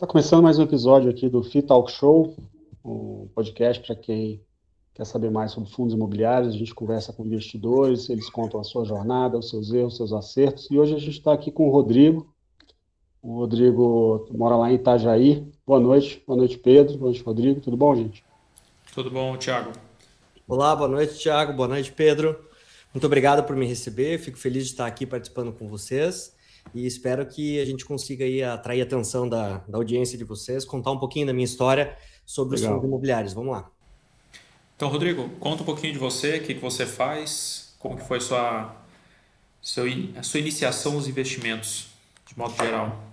Está começando mais um episódio aqui do Fit Talk Show, um podcast para quem quer saber mais sobre fundos imobiliários. A gente conversa com investidores, eles contam a sua jornada, os seus erros, os seus acertos. E hoje a gente está aqui com o Rodrigo. O Rodrigo mora lá em Itajaí. Boa noite, boa noite, Pedro. Boa noite, Rodrigo. Tudo bom, gente? Tudo bom, Thiago? Olá, boa noite, Thiago. Boa noite, Pedro. Muito obrigado por me receber. Fico feliz de estar aqui participando com vocês e espero que a gente consiga aí atrair a atenção da, da audiência de vocês, contar um pouquinho da minha história sobre Legal. os fundos imobiliários. Vamos lá. Então, Rodrigo, conta um pouquinho de você, o que, que você faz, como que foi sua, seu, a sua iniciação nos investimentos, de modo geral.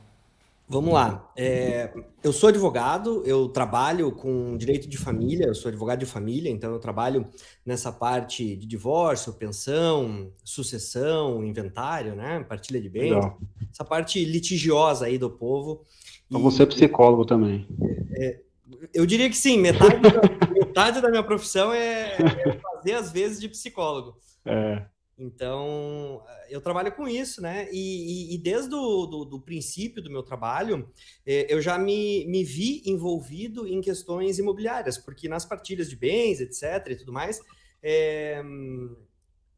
Vamos lá. É, eu sou advogado, eu trabalho com direito de família, eu sou advogado de família, então eu trabalho nessa parte de divórcio, pensão, sucessão, inventário, né? Partilha de bens, Legal. essa parte litigiosa aí do povo. Então e, você é psicólogo também. É, eu diria que sim, metade da, metade da minha profissão é, é fazer às vezes de psicólogo. É. Então, eu trabalho com isso, né? E, e, e desde o do, do, princípio do meu trabalho, eh, eu já me, me vi envolvido em questões imobiliárias, porque nas partilhas de bens, etc., e tudo mais, é,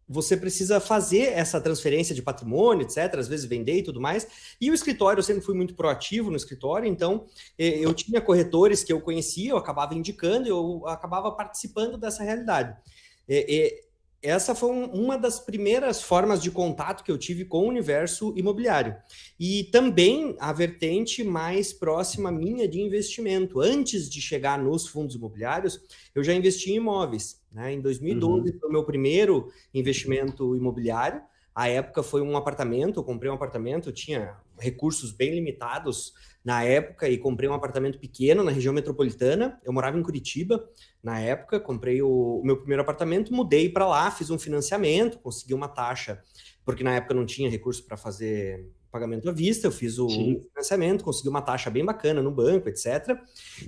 você precisa fazer essa transferência de patrimônio, etc., às vezes vender e tudo mais. E o escritório, eu sempre fui muito proativo no escritório, então eh, eu tinha corretores que eu conhecia, eu acabava indicando, eu acabava participando dessa realidade essa foi um, uma das primeiras formas de contato que eu tive com o universo imobiliário. E também a vertente mais próxima minha de investimento. Antes de chegar nos fundos imobiliários, eu já investi em imóveis. Né? Em 2012 uhum. foi o meu primeiro investimento imobiliário. A época foi um apartamento, eu comprei um apartamento, tinha recursos bem limitados na época e comprei um apartamento pequeno na região metropolitana. Eu morava em Curitiba na época, comprei o, o meu primeiro apartamento, mudei para lá, fiz um financiamento, consegui uma taxa, porque na época não tinha recurso para fazer pagamento à vista, eu fiz o Sim. financiamento, consegui uma taxa bem bacana no banco, etc.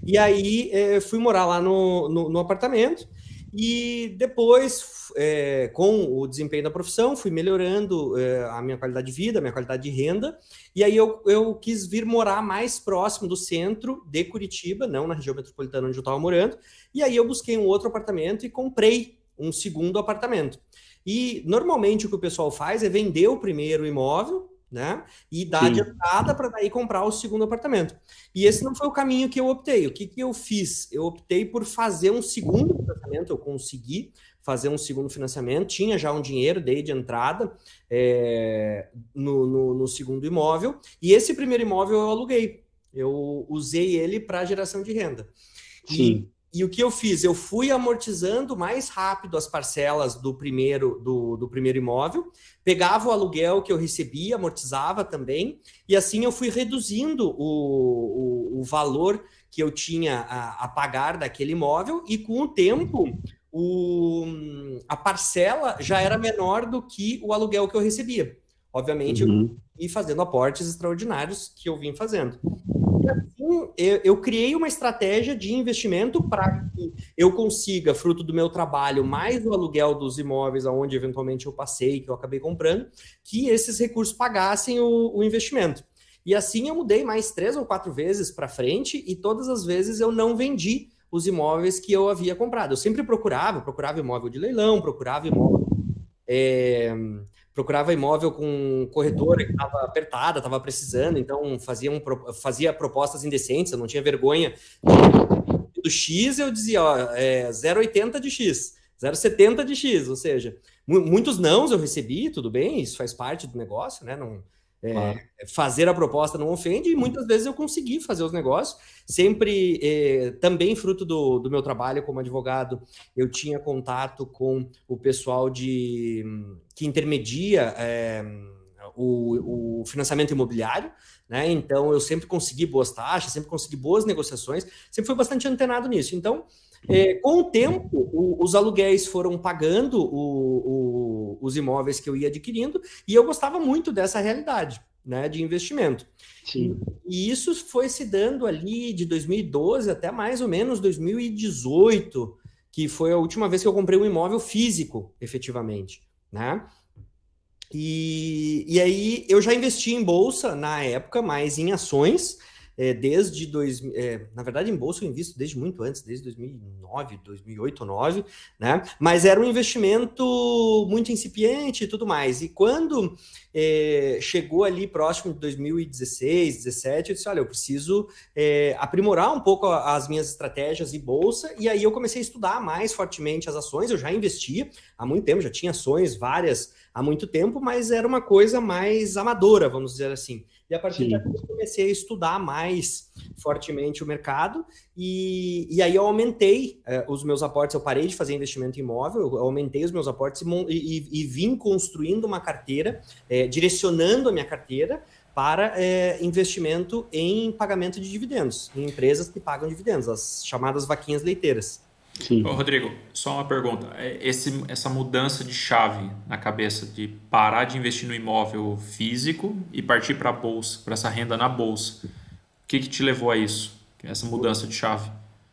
E aí eh, fui morar lá no, no, no apartamento. E depois, é, com o desempenho da profissão, fui melhorando é, a minha qualidade de vida, a minha qualidade de renda. E aí eu, eu quis vir morar mais próximo do centro de Curitiba, não na região metropolitana onde eu estava morando. E aí eu busquei um outro apartamento e comprei um segundo apartamento. E normalmente o que o pessoal faz é vender o primeiro imóvel né? E dar Sim. entrada para daí comprar o segundo apartamento. E esse não foi o caminho que eu optei. O que, que eu fiz? Eu optei por fazer um segundo financiamento, eu consegui fazer um segundo financiamento, tinha já um dinheiro, dei de entrada é, no, no, no, segundo imóvel, e esse primeiro imóvel eu aluguei. Eu usei ele para geração de renda. Sim. E e o que eu fiz? Eu fui amortizando mais rápido as parcelas do primeiro do, do primeiro imóvel, pegava o aluguel que eu recebia, amortizava também, e assim eu fui reduzindo o, o, o valor que eu tinha a, a, pagar daquele imóvel, e com o tempo o, a parcela já era menor do que o aluguel que eu recebia. Obviamente, uhum. eu fazendo aportes extraordinários que eu vim fazendo. E assim, eu, eu criei uma estratégia de investimento para que eu consiga, fruto do meu trabalho, mais o aluguel dos imóveis aonde eventualmente eu passei, que eu acabei comprando, que esses recursos pagassem o, o investimento. E assim eu mudei mais três ou quatro vezes para frente e todas as vezes eu não vendi os imóveis que eu havia comprado. Eu sempre procurava, procurava imóvel de leilão, procurava imóvel é, procurava imóvel com corretora que estava apertada, estava precisando, então fazia, um, fazia propostas indecentes, eu não tinha vergonha. Do X eu dizia, ó, é 0,80 de X, 0,70 de X, ou seja, muitos nãos eu recebi, tudo bem, isso faz parte do negócio, né? Não, é, claro. Fazer a proposta não ofende, e muitas vezes eu consegui fazer os negócios, sempre é, também fruto do, do meu trabalho como advogado, eu tinha contato com o pessoal de que intermedia é, o, o, financiamento imobiliário, né? Então eu sempre consegui boas taxas, sempre consegui boas negociações, sempre fui bastante antenado nisso. Então, é, com o tempo, o, os aluguéis foram pagando o, os imóveis que eu ia adquirindo, e eu gostava muito dessa realidade. Né, de investimento. Sim. E isso foi se dando ali de 2012 até mais ou menos 2018, que foi a última vez que eu comprei um imóvel físico, efetivamente né? E, e aí eu já investi em bolsa na época, mas em ações. É, desde dois, é, na verdade em bolsa eu invisto desde muito antes, desde 2009, 2008 ou 2009, né? Mas era um investimento muito incipiente e tudo mais. E quando é, chegou ali próximo de 2016, 2017, eu disse, olha, eu preciso é, aprimorar um pouco as minhas estratégias e bolsa. E aí eu comecei a estudar mais fortemente as ações. Eu já investia há muito tempo, já tinha ações várias há muito tempo, mas era uma coisa mais amadora, vamos dizer assim. E a partir daí eu comecei a estudar mais fortemente o mercado e, e aí eu aumentei eh, os meus aportes, eu parei de fazer investimento em imóvel, eu aumentei os meus aportes e, e, e vim construindo uma carteira, eh, direcionando a minha carteira para eh, investimento em pagamento de dividendos, em empresas que pagam dividendos, as chamadas vaquinhas leiteiras. Sim. Ô, Rodrigo, só uma pergunta. É, esse, essa mudança de chave na cabeça de parar de investir no imóvel físico e partir para a bolsa, para essa renda na bolsa, o que, que te levou a isso? Essa mudança de chave?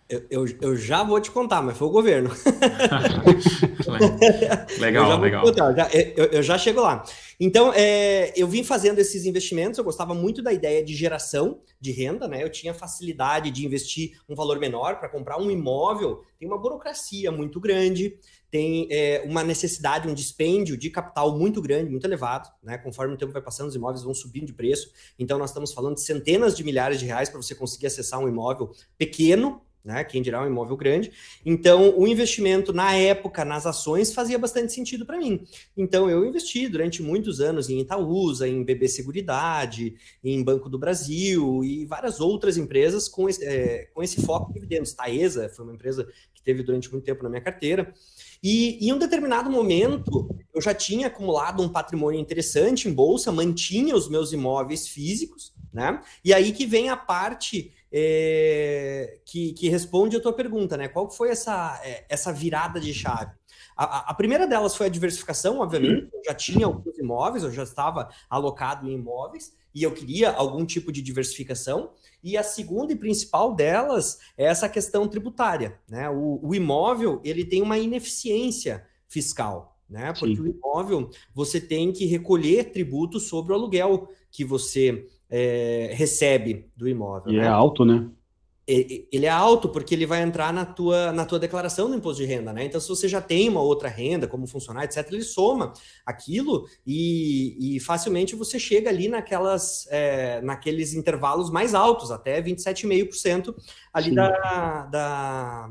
Eu, eu, eu, já vou te contar, mas foi o governo. legal, legal. Já, eu, eu, já chego lá. Então, é, eu vim fazendo esses investimentos, eu gostava muito da ideia de geração de renda, né? Eu tinha facilidade de investir um valor menor para comprar um imóvel, tem uma burocracia muito grande, tem é, uma necessidade, um dispêndio de capital muito grande, muito elevado, né? Conforme o tempo vai passando, os imóveis vão subindo de preço. Então, nós estamos falando de centenas de milhares de reais para você conseguir acessar um imóvel pequeno, né? Quem dirá um imóvel grande. Então, o investimento na época nas ações fazia bastante sentido para mim. Então, eu investi durante muitos anos em Itaúsa, em BB Seguridade, em Banco do Brasil e várias outras empresas com esse, é, com esse foco em dividendos. Taesa foi uma empresa que teve durante muito tempo na minha carteira. E em um determinado momento, eu já tinha acumulado um patrimônio interessante em bolsa, mantinha os meus imóveis físicos, né? E aí que vem a parte é, que, que, responde a tua pergunta, né? Qual foi essa, é, essa virada de chave? A, a, primeira delas foi a diversificação, obviamente. Eu já tinha alguns imóveis, eu já estava alocado em imóveis e eu queria algum tipo de diversificação. E a segunda e principal delas é essa questão tributária, né? O, o imóvel ele tem uma ineficiência fiscal, né? Porque Sim. o imóvel você tem que recolher tributos sobre o aluguel que você é, recebe do imóvel. E é né? é alto, né? Ele é alto porque ele vai entrar na tua, na tua declaração do imposto de renda, né? Então, se você já tem uma outra renda, como funcionário, etc., ele soma aquilo e, e facilmente você chega ali naquelas, é, naqueles intervalos mais altos, até 27,5% ali da, da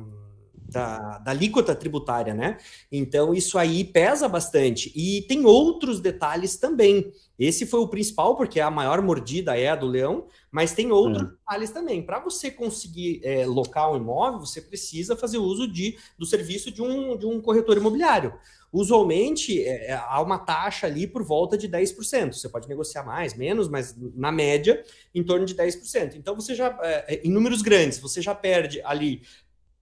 da, da alíquota tributária, né? Então, isso aí pesa bastante. E tem outros detalhes também. Esse foi o principal, porque a maior mordida é a do leão, mas tem outros é. detalhes também. Para você conseguir é, locar um imóvel, você precisa fazer uso de, do serviço de um, de um corretor imobiliário. Usualmente, é, é há uma taxa ali por volta de 10%. Você pode negociar mais, menos, mas na média, em torno de 10%. Então, você já, é, é, em números grandes, você já perde ali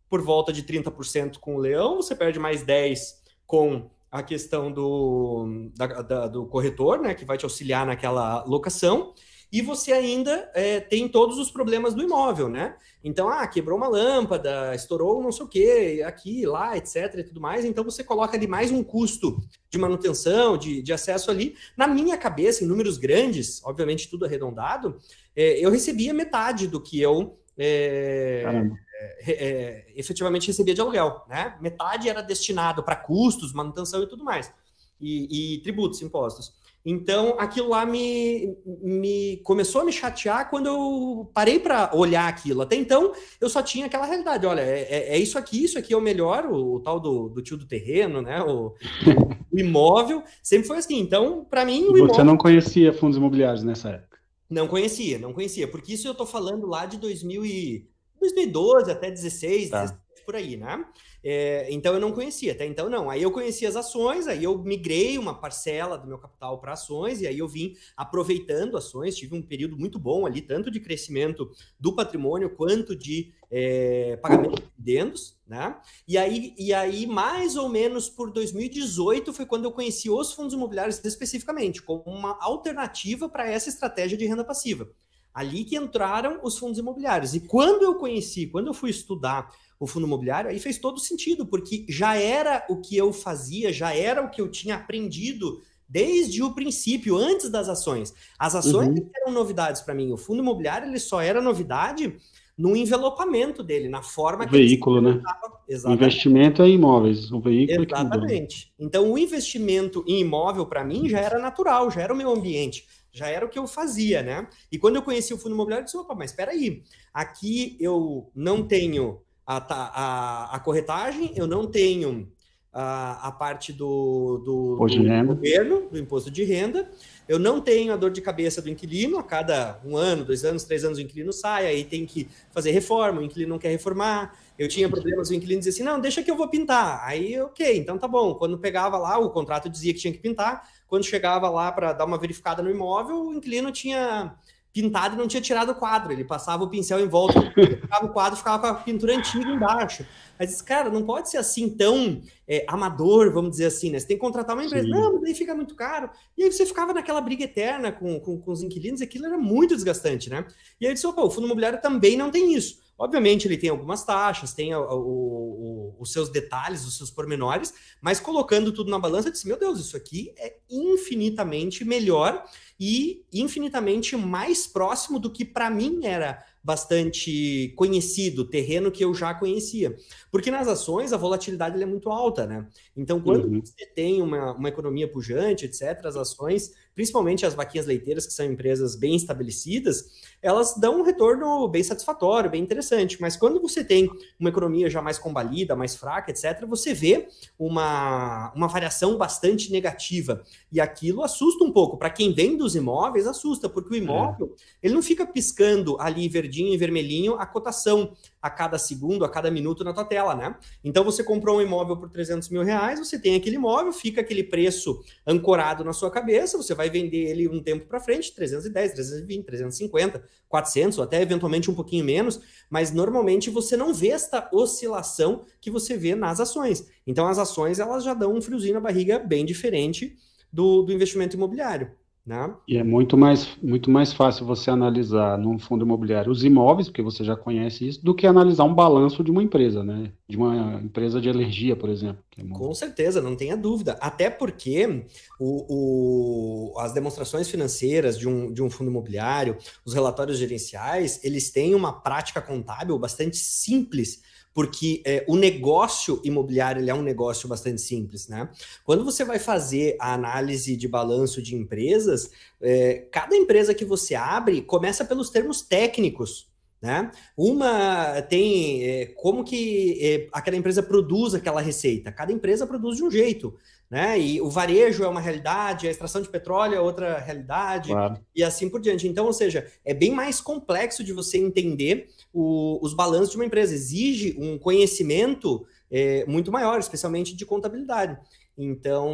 por volta de 30% com o leão, você perde mais 10% com a questão do, da, da, do corretor, né, que vai te auxiliar naquela locação, e você ainda é, tem todos os problemas do imóvel, né? Então, ah, quebrou uma lâmpada, estourou não sei o que, aqui, lá, etc. e tudo mais. Então, você coloca ali mais um custo de manutenção, de, de acesso ali. Na minha cabeça, em números grandes, obviamente tudo arredondado, é, eu recebia metade do que eu é, é, é, efetivamente recebia de aluguel, né? Metade era destinado para custos, manutenção e tudo mais, e, e tributos, impostos. Então, aquilo lá me, me começou a me chatear quando eu parei para olhar aquilo. Até então, eu só tinha aquela realidade: olha, é, é, é isso aqui, isso aqui é o melhor, o, o tal do, do, tio do terreno, né? O, o imóvel, sempre foi assim. Então, para mim, o Você imóvel... não conhecia fundos imobiliários nessa época? Não conhecia, não conhecia, porque isso eu estou falando lá de 2000 e 2012 até 16, tá. 17, por aí, né? É, então eu não conhecia, até então não. Aí eu conheci as ações, aí eu migrei uma parcela do meu capital para ações, e aí eu vim aproveitando ações, tive um período muito bom ali, tanto de crescimento do patrimônio quanto de é, pagamento de dividendos, né? E aí, e aí, mais ou menos por 2018, foi quando eu conheci os fundos imobiliários especificamente, como uma alternativa para essa estratégia de renda passiva. Ali que entraram os fundos imobiliários. E quando eu conheci, quando eu fui estudar o fundo imobiliário, aí fez todo sentido, porque já era o que eu fazia, já era o que eu tinha aprendido desde o princípio, antes das ações. As ações uhum. eram novidades para mim. O fundo imobiliário ele só era novidade no envelopamento dele, na forma o que veículo, né? O investimento é imóveis, o veículo é Exatamente. É então, o investimento em imóvel para mim já era natural, já era o meu ambiente, já era o que eu fazia, né? E quando eu conheci o fundo imobiliário, eu disse, opa, mas espera aí, aqui eu não tenho a, a, a corretagem, eu não tenho a, a parte do, do, do governo, do imposto de renda, eu não tenho a dor de cabeça do inquilino, a cada um ano, dois anos, três anos o inquilino sai, aí tem que fazer reforma, o inquilino não quer reformar. Eu tinha problemas, o inquilino dizia assim: não, deixa que eu vou pintar. Aí, ok, então tá bom. Quando pegava lá, o contrato dizia que tinha que pintar. Quando chegava lá para dar uma verificada no imóvel, o inquilino tinha pintado e não tinha tirado o quadro. Ele passava o pincel em volta, ficava o quadro, ficava com a pintura antiga embaixo. Mas, cara, não pode ser assim tão é, amador, vamos dizer assim, né? Você tem que contratar uma empresa. Sim. Não, mas daí fica muito caro. E aí você ficava naquela briga eterna com, com, com os inquilinos, e aquilo era muito desgastante, né? E aí eu disse, opa, o fundo imobiliário também não tem isso. Obviamente, ele tem algumas taxas, tem o, o, o, os seus detalhes, os seus pormenores, mas colocando tudo na balança, eu disse: meu Deus, isso aqui é infinitamente melhor e infinitamente mais próximo do que para mim era bastante conhecido, terreno que eu já conhecia. Porque nas ações a volatilidade é muito alta, né? Então, quando uhum. você tem uma, uma economia pujante, etc., as ações, principalmente as vaquinhas leiteiras, que são empresas bem estabelecidas, elas dão um retorno bem satisfatório, bem interessante. Mas quando você tem uma economia já mais combalida, mais fraca, etc., você vê uma, uma variação bastante negativa. E aquilo assusta um pouco. Para quem vem dos imóveis, assusta, porque o imóvel é. ele não fica piscando ali verdinho e vermelhinho a cotação a cada segundo, a cada minuto na tua tela, né? Então você comprou um imóvel por 300 mil reais, você tem aquele imóvel, fica aquele preço ancorado na sua cabeça, você vai vender ele um tempo para frente, 310, 320, 350, 400, ou até eventualmente um pouquinho menos, mas normalmente você não vê esta oscilação que você vê nas ações. Então as ações elas já dão um friozinho na barriga bem diferente do, do investimento imobiliário. Né? E é muito mais, muito mais fácil você analisar num fundo imobiliário os imóveis, porque você já conhece isso, do que analisar um balanço de uma empresa, né? De uma empresa de energia, por exemplo. É muito... Com certeza, não tenha dúvida. Até porque o, o, as demonstrações financeiras de um, de um fundo imobiliário, os relatórios gerenciais, eles têm uma prática contábil bastante simples porque é, o negócio imobiliário ele é um negócio bastante simples, né? Quando você vai fazer a análise de balanço de empresas, é, cada empresa que você abre começa pelos termos técnicos. Né? Uma tem é, como que é, aquela empresa produz aquela receita. Cada empresa produz de um jeito. Né? E o varejo é uma realidade, a extração de petróleo é outra realidade, claro. e assim por diante. Então, ou seja, é bem mais complexo de você entender o, os balanços de uma empresa. Exige um conhecimento é, muito maior, especialmente de contabilidade. Então,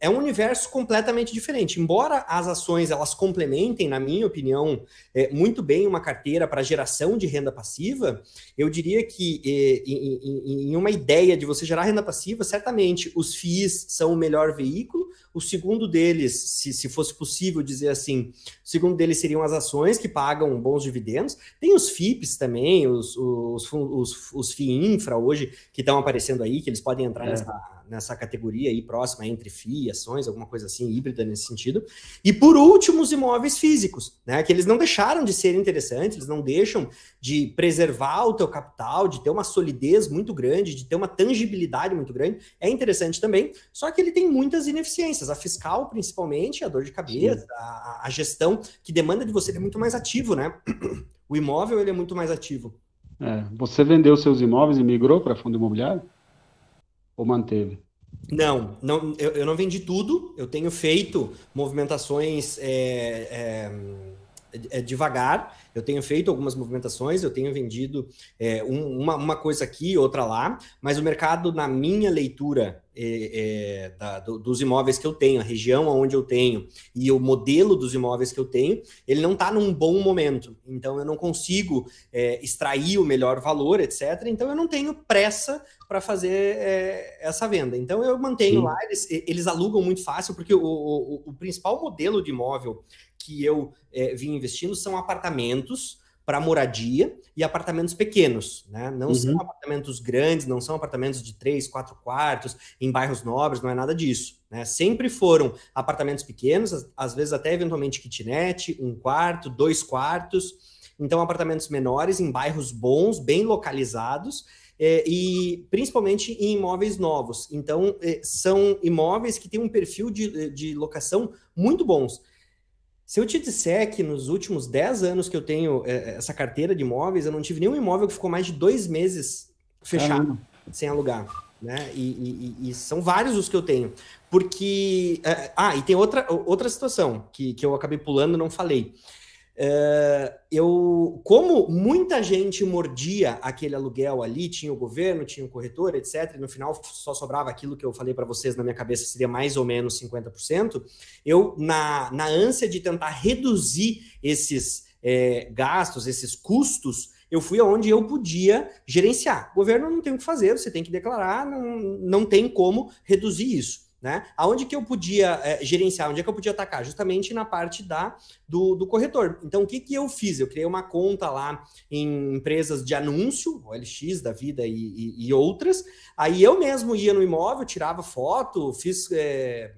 é um universo completamente diferente. Embora as ações elas complementem, na minha opinião, é, muito bem uma carteira para geração de renda passiva, eu diria que é, em, em, uma ideia de você gerar renda passiva, certamente os FIIs são o melhor veículo. O segundo deles, se, se fosse possível dizer assim, o segundo deles seriam as ações que pagam bons dividendos. Tem os FIPs também, os, os, os, os FII infra hoje que estão aparecendo aí, que eles podem entrar é. nessa nessa categoria aí próxima entre FII, ações, alguma coisa assim, híbrida nesse sentido. E por último, os imóveis físicos, né? Que eles não deixaram de ser interessantes, eles não deixam de preservar o teu capital, de ter uma solidez muito grande, de ter uma tangibilidade muito grande. É interessante também, só que ele tem muitas ineficiências, a fiscal principalmente, a dor de cabeça, a, a, gestão que demanda de você ele é muito mais ativo, né? O imóvel ele é muito mais ativo. É, você vendeu seus imóveis e migrou para fundo imobiliário? Ou manteve? Não, não eu, eu não vendi tudo. Eu tenho feito movimentações é, é, é, devagar. Eu tenho feito algumas movimentações, eu tenho vendido é, um, uma, uma coisa aqui, outra lá, mas o mercado, na minha leitura é, é, da, do, dos imóveis que eu tenho, a região onde eu tenho e o modelo dos imóveis que eu tenho, ele não está num bom momento. Então, eu não consigo é, extrair o melhor valor, etc. Então, eu não tenho pressa para fazer é, essa venda. Então, eu mantenho Sim. lá, eles, eles alugam muito fácil, porque o, o, o principal modelo de imóvel que eu é, vim investindo são apartamentos para moradia e apartamentos pequenos, né? Não uhum. são apartamentos grandes, não são apartamentos de três, quatro quartos em bairros nobres, não é nada disso, né? Sempre foram apartamentos pequenos, às vezes até eventualmente kitnet, um quarto, dois quartos, então apartamentos menores em bairros bons, bem localizados é, e principalmente em imóveis novos. Então, é, são imóveis que têm um perfil de, de locação muito bons. Se eu te disser que nos últimos 10 anos que eu tenho é, essa carteira de imóveis, eu não tive nenhum imóvel que ficou mais de dois meses fechado, sem alugar. Né? E, e, e, são vários os que eu tenho. Porque. É, ah, e tem outra, outra situação que, que eu acabei pulando não falei. Uh, eu, como muita gente mordia aquele aluguel ali, tinha o governo, tinha o corretor, etc., e no final só sobrava aquilo que eu falei para vocês na minha cabeça, seria mais ou menos 50%, eu, na, na ânsia de tentar reduzir esses é, gastos, esses custos, eu fui aonde eu podia gerenciar. O governo não tem o que fazer, você tem que declarar, não, não tem como reduzir isso. Né? Aonde que eu podia é, gerenciar, onde é que eu podia atacar? Justamente na parte da do, do, corretor. Então, o que, que eu fiz? Eu criei uma conta lá em empresas de anúncio, OLX da vida e, e, e outras. Aí eu mesmo ia no imóvel, tirava foto, fiz é,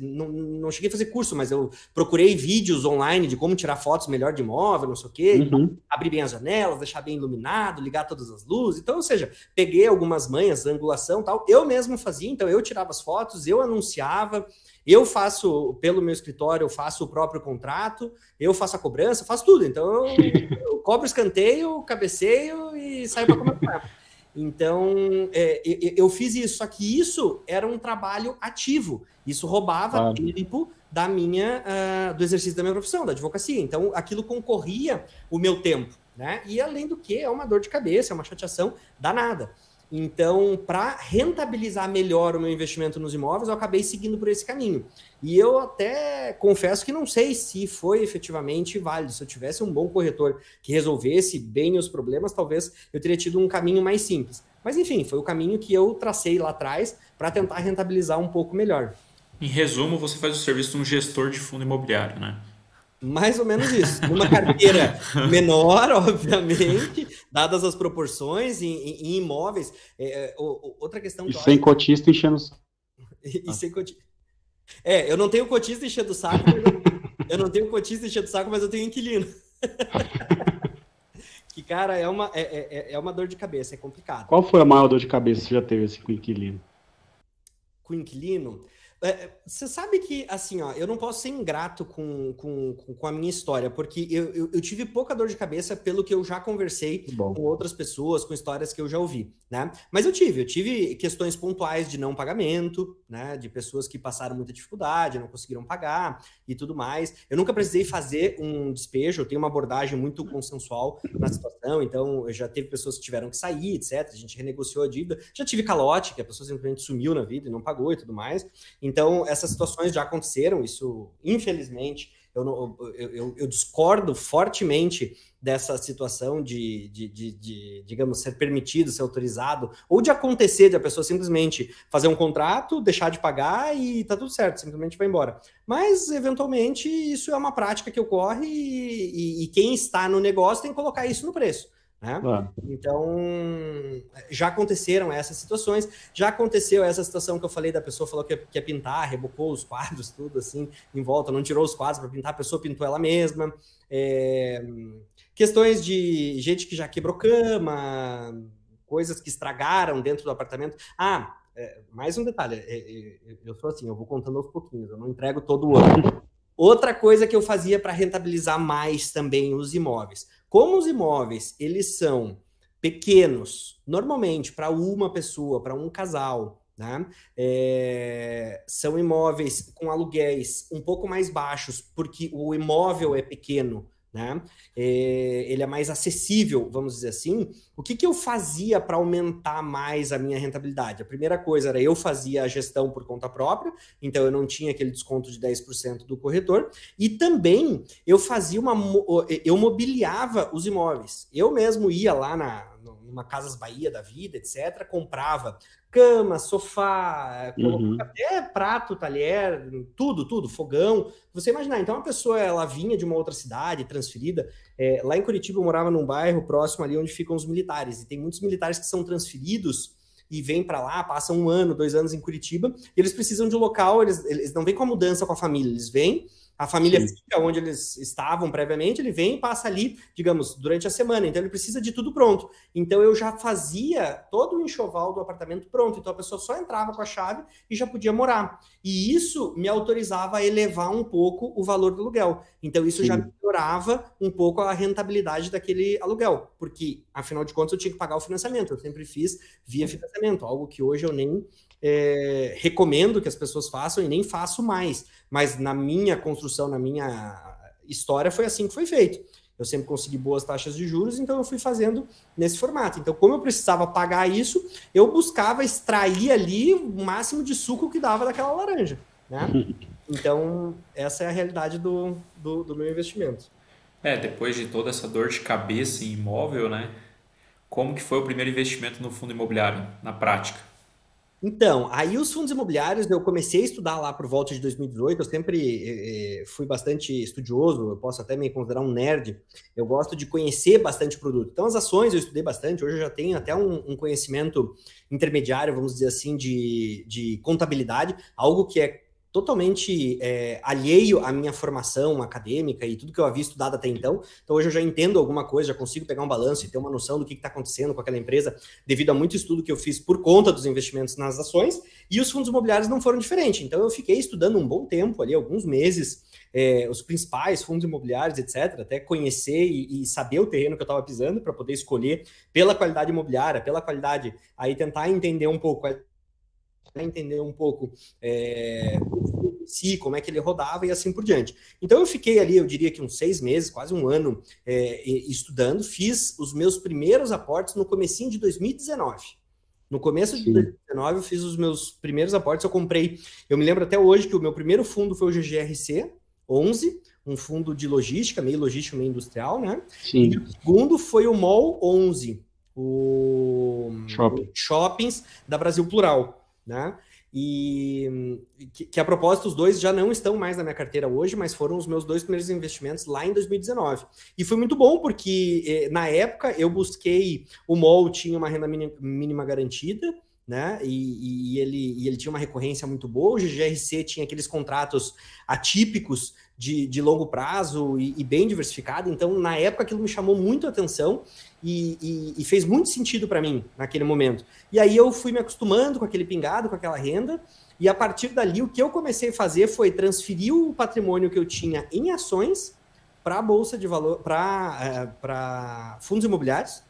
não, não cheguei a fazer curso, mas eu procurei vídeos online de como tirar fotos melhor de imóvel, não sei o quê, uhum. abrir bem as janelas, deixar bem iluminado, ligar todas as luzes. Então, ou seja, peguei algumas manhas, angulação tal, eu mesmo fazia, então eu tirava as fotos, eu anunciava, eu faço, pelo meu escritório, eu faço o próprio contrato, eu faço a cobrança, faço tudo. Então, eu, eu cobro escanteio, cabeceio e saio para começar. Então, é, eu fiz isso, só que isso era um trabalho ativo. Isso roubava ah. tempo da minha, uh, do exercício da minha profissão, da advocacia. Então, aquilo concorria o meu tempo, né? E além do que, é uma dor de cabeça, é uma chateação danada. Então, para rentabilizar melhor o meu investimento nos imóveis, eu acabei seguindo por esse caminho. E eu até confesso que não sei se foi efetivamente válido. Se eu tivesse um bom corretor que resolvesse bem os problemas, talvez eu teria tido um caminho mais simples. Mas enfim, foi o caminho que eu tracei lá atrás para tentar rentabilizar um pouco melhor. Em resumo, você faz o serviço de um gestor de fundo imobiliário, né? Mais ou menos isso. Uma carteira menor, obviamente, dadas as proporções em, em imóveis. É, é outra questão. E sem cotista enchendo o saco. E, e sem cotista. É, eu não tenho cotista enchendo o saco. Eu, eu não tenho cotista enchendo o saco, mas eu tenho inquilino. que, cara, é uma, é, é, é uma dor de cabeça, é complicado. Qual foi a maior dor de cabeça que você já teve assim, com o inquilino? Com o inquilino? É, você sabe que, assim, ó, eu não posso ser ingrato com, com, com a minha história, porque eu, eu, eu, tive pouca dor de cabeça pelo que eu já conversei Bom. com outras pessoas, com histórias que eu já ouvi, né? Mas eu tive, eu tive questões pontuais de não pagamento, né? De pessoas que passaram muita dificuldade, não conseguiram pagar e tudo mais. Eu nunca precisei fazer um despejo, eu tenho uma abordagem muito consensual na situação, então eu já teve pessoas que tiveram que sair, etc. A gente renegociou a dívida. Já tive calote, que a pessoa simplesmente sumiu na vida e não pagou e tudo mais. Então, essas situações já aconteceram, isso, infelizmente, eu, não, eu, eu, eu discordo fortemente dessa situação de, de, de, de, digamos, ser permitido, ser autorizado, ou de acontecer de a pessoa simplesmente fazer um contrato, deixar de pagar e tá tudo certo, simplesmente vai embora. Mas, eventualmente, isso é uma prática que ocorre e, e, e quem está no negócio tem que colocar isso no preço. Né? Ah. Então, já aconteceram essas situações. Já aconteceu essa situação que eu falei da pessoa falou que ia, pintar, rebocou os quadros, tudo assim, em volta, não tirou os quadros para pintar, a pessoa pintou ela mesma. É... Questões de gente que já quebrou cama, coisas que estragaram dentro do apartamento. Ah, é, mais um detalhe, é, é, eu sou assim, eu vou contando aos pouquinhos, eu não entrego todo o ano. Outra coisa que eu fazia para rentabilizar mais também os imóveis como os imóveis, eles são pequenos, normalmente para uma pessoa, para um casal, né? É, são imóveis com aluguéis um pouco mais baixos, porque o imóvel é pequeno, né? É, ele é mais acessível, vamos dizer assim. O que, que eu fazia para aumentar mais a minha rentabilidade? A primeira coisa era eu fazia a gestão por conta própria, então eu não tinha aquele desconto de 10% do corretor, e também eu fazia uma eu mobiliava os imóveis. Eu mesmo ia lá na numa Casas Bahia da vida, etc, comprava cama, sofá, uhum. até prato, talher, tudo, tudo, fogão. Você imaginar, então uma pessoa ela vinha de uma outra cidade, transferida. É, lá em Curitiba eu morava num bairro próximo ali onde ficam os militares, e tem muitos militares que são transferidos e vêm para lá, passam um ano, dois anos em Curitiba, e eles precisam de um local, eles, eles não vêm com a mudança com a família, eles vêm a família Sim. fica onde eles estavam previamente, ele vem e passa ali, digamos, durante a semana. Então ele precisa de tudo pronto. Então eu já fazia todo o enxoval do apartamento pronto. Então a pessoa só entrava com a chave e já podia morar. E isso me autorizava a elevar um pouco o valor do aluguel. Então isso Sim. já melhorava um pouco a rentabilidade daquele aluguel, porque afinal de contas eu tinha que pagar o financiamento. Eu sempre fiz via financiamento, algo que hoje eu nem é, recomendo que as pessoas façam e nem faço mais. Mas na minha construção, na minha história, foi assim que foi feito. Eu sempre consegui boas taxas de juros, então eu fui fazendo nesse formato. Então, como eu precisava pagar isso, eu buscava extrair ali o máximo de suco que dava daquela laranja. Né? Então, essa é a realidade do, do, do meu investimento. É, depois de toda essa dor de cabeça em imóvel, né? Como que foi o primeiro investimento no fundo imobiliário, na prática? Então, aí os fundos imobiliários eu comecei a estudar lá por volta de 2018. Eu sempre eh, fui bastante estudioso, eu posso até me considerar um nerd. Eu gosto de conhecer bastante produto. Então, as ações eu estudei bastante. Hoje eu já tenho até um, um conhecimento intermediário, vamos dizer assim, de, de contabilidade, algo que é totalmente é, alheio à minha formação acadêmica e tudo que eu havia estudado até então. Então hoje eu já entendo alguma coisa, já consigo pegar um balanço e ter uma noção do que está acontecendo com aquela empresa, devido a muito estudo que eu fiz por conta dos investimentos nas ações. E os fundos imobiliários não foram diferentes. Então eu fiquei estudando um bom tempo ali, alguns meses, é, os principais fundos imobiliários, etc., até conhecer e, e saber o terreno que eu estava pisando para poder escolher pela qualidade imobiliária, pela qualidade, aí tentar entender um pouco entender um pouco é, si, como é que ele rodava e assim por diante. Então eu fiquei ali, eu diria que uns seis meses, quase um ano, é, estudando, fiz os meus primeiros aportes no comecinho de 2019. No começo Sim. de 2019 eu fiz os meus primeiros aportes, eu comprei, eu me lembro até hoje que o meu primeiro fundo foi o GGRC 11, um fundo de logística, meio logístico, meio industrial, né? Sim. E o segundo foi o MOL 11, o Shopping. Shoppings da Brasil Plural né? E que, que, a propósito, os dois já não estão mais na minha carteira hoje, mas foram os meus dois primeiros investimentos lá em 2019. E foi muito bom, porque eh, na época eu busquei o MOL tinha uma renda mínima garantida, né? E, e, ele, e ele tinha uma recorrência muito boa. O GGRC tinha aqueles contratos atípicos de, de longo prazo e, e, bem diversificado. Então, na época, aquilo me chamou muito a atenção e, e, fez muito sentido para mim naquele momento. E aí eu fui me acostumando com aquele pingado, com aquela renda. E a partir dali, o que eu comecei a fazer foi transferir o patrimônio que eu tinha em ações para a bolsa de valor, para é, fundos imobiliários.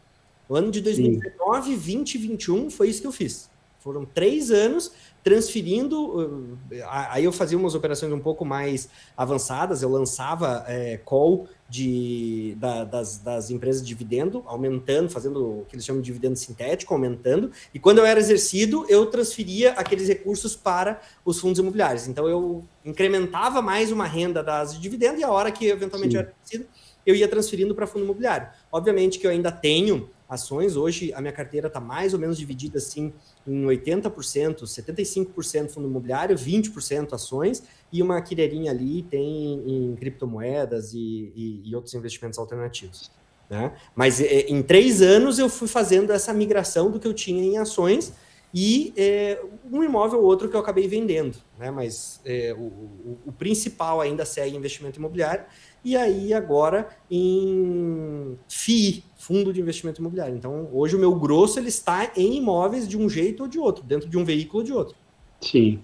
O ano de 2019, Sim. 20 e 21 foi isso que eu fiz. Foram três anos transferindo. Uh, aí eu fazia umas operações um pouco mais avançadas, eu lançava é, call de, da, das, das empresas de dividendo, aumentando, fazendo o que eles chamam de dividendo sintético, aumentando. E quando eu era exercido, eu transferia aqueles recursos para os fundos imobiliários. Então eu incrementava mais uma renda das de dividendo e a hora que eventualmente Sim. eu era exercido, eu ia transferindo para fundo imobiliário. Obviamente que eu ainda tenho ações. Hoje a minha carteira está mais ou menos dividida assim em 80%, 75% fundo imobiliário, 20% ações e uma quireirinha ali tem em criptomoedas e, e, e outros investimentos alternativos. Né? Mas é, em três anos eu fui fazendo essa migração do que eu tinha em ações e é, um imóvel ou outro que eu acabei vendendo, né? Mas é, o, o, o, principal ainda segue investimento imobiliário e aí agora em FII, Fundo de Investimento Imobiliário. Então, hoje o meu grosso ele está em imóveis de um jeito ou de outro, dentro de um veículo ou de outro. Sim.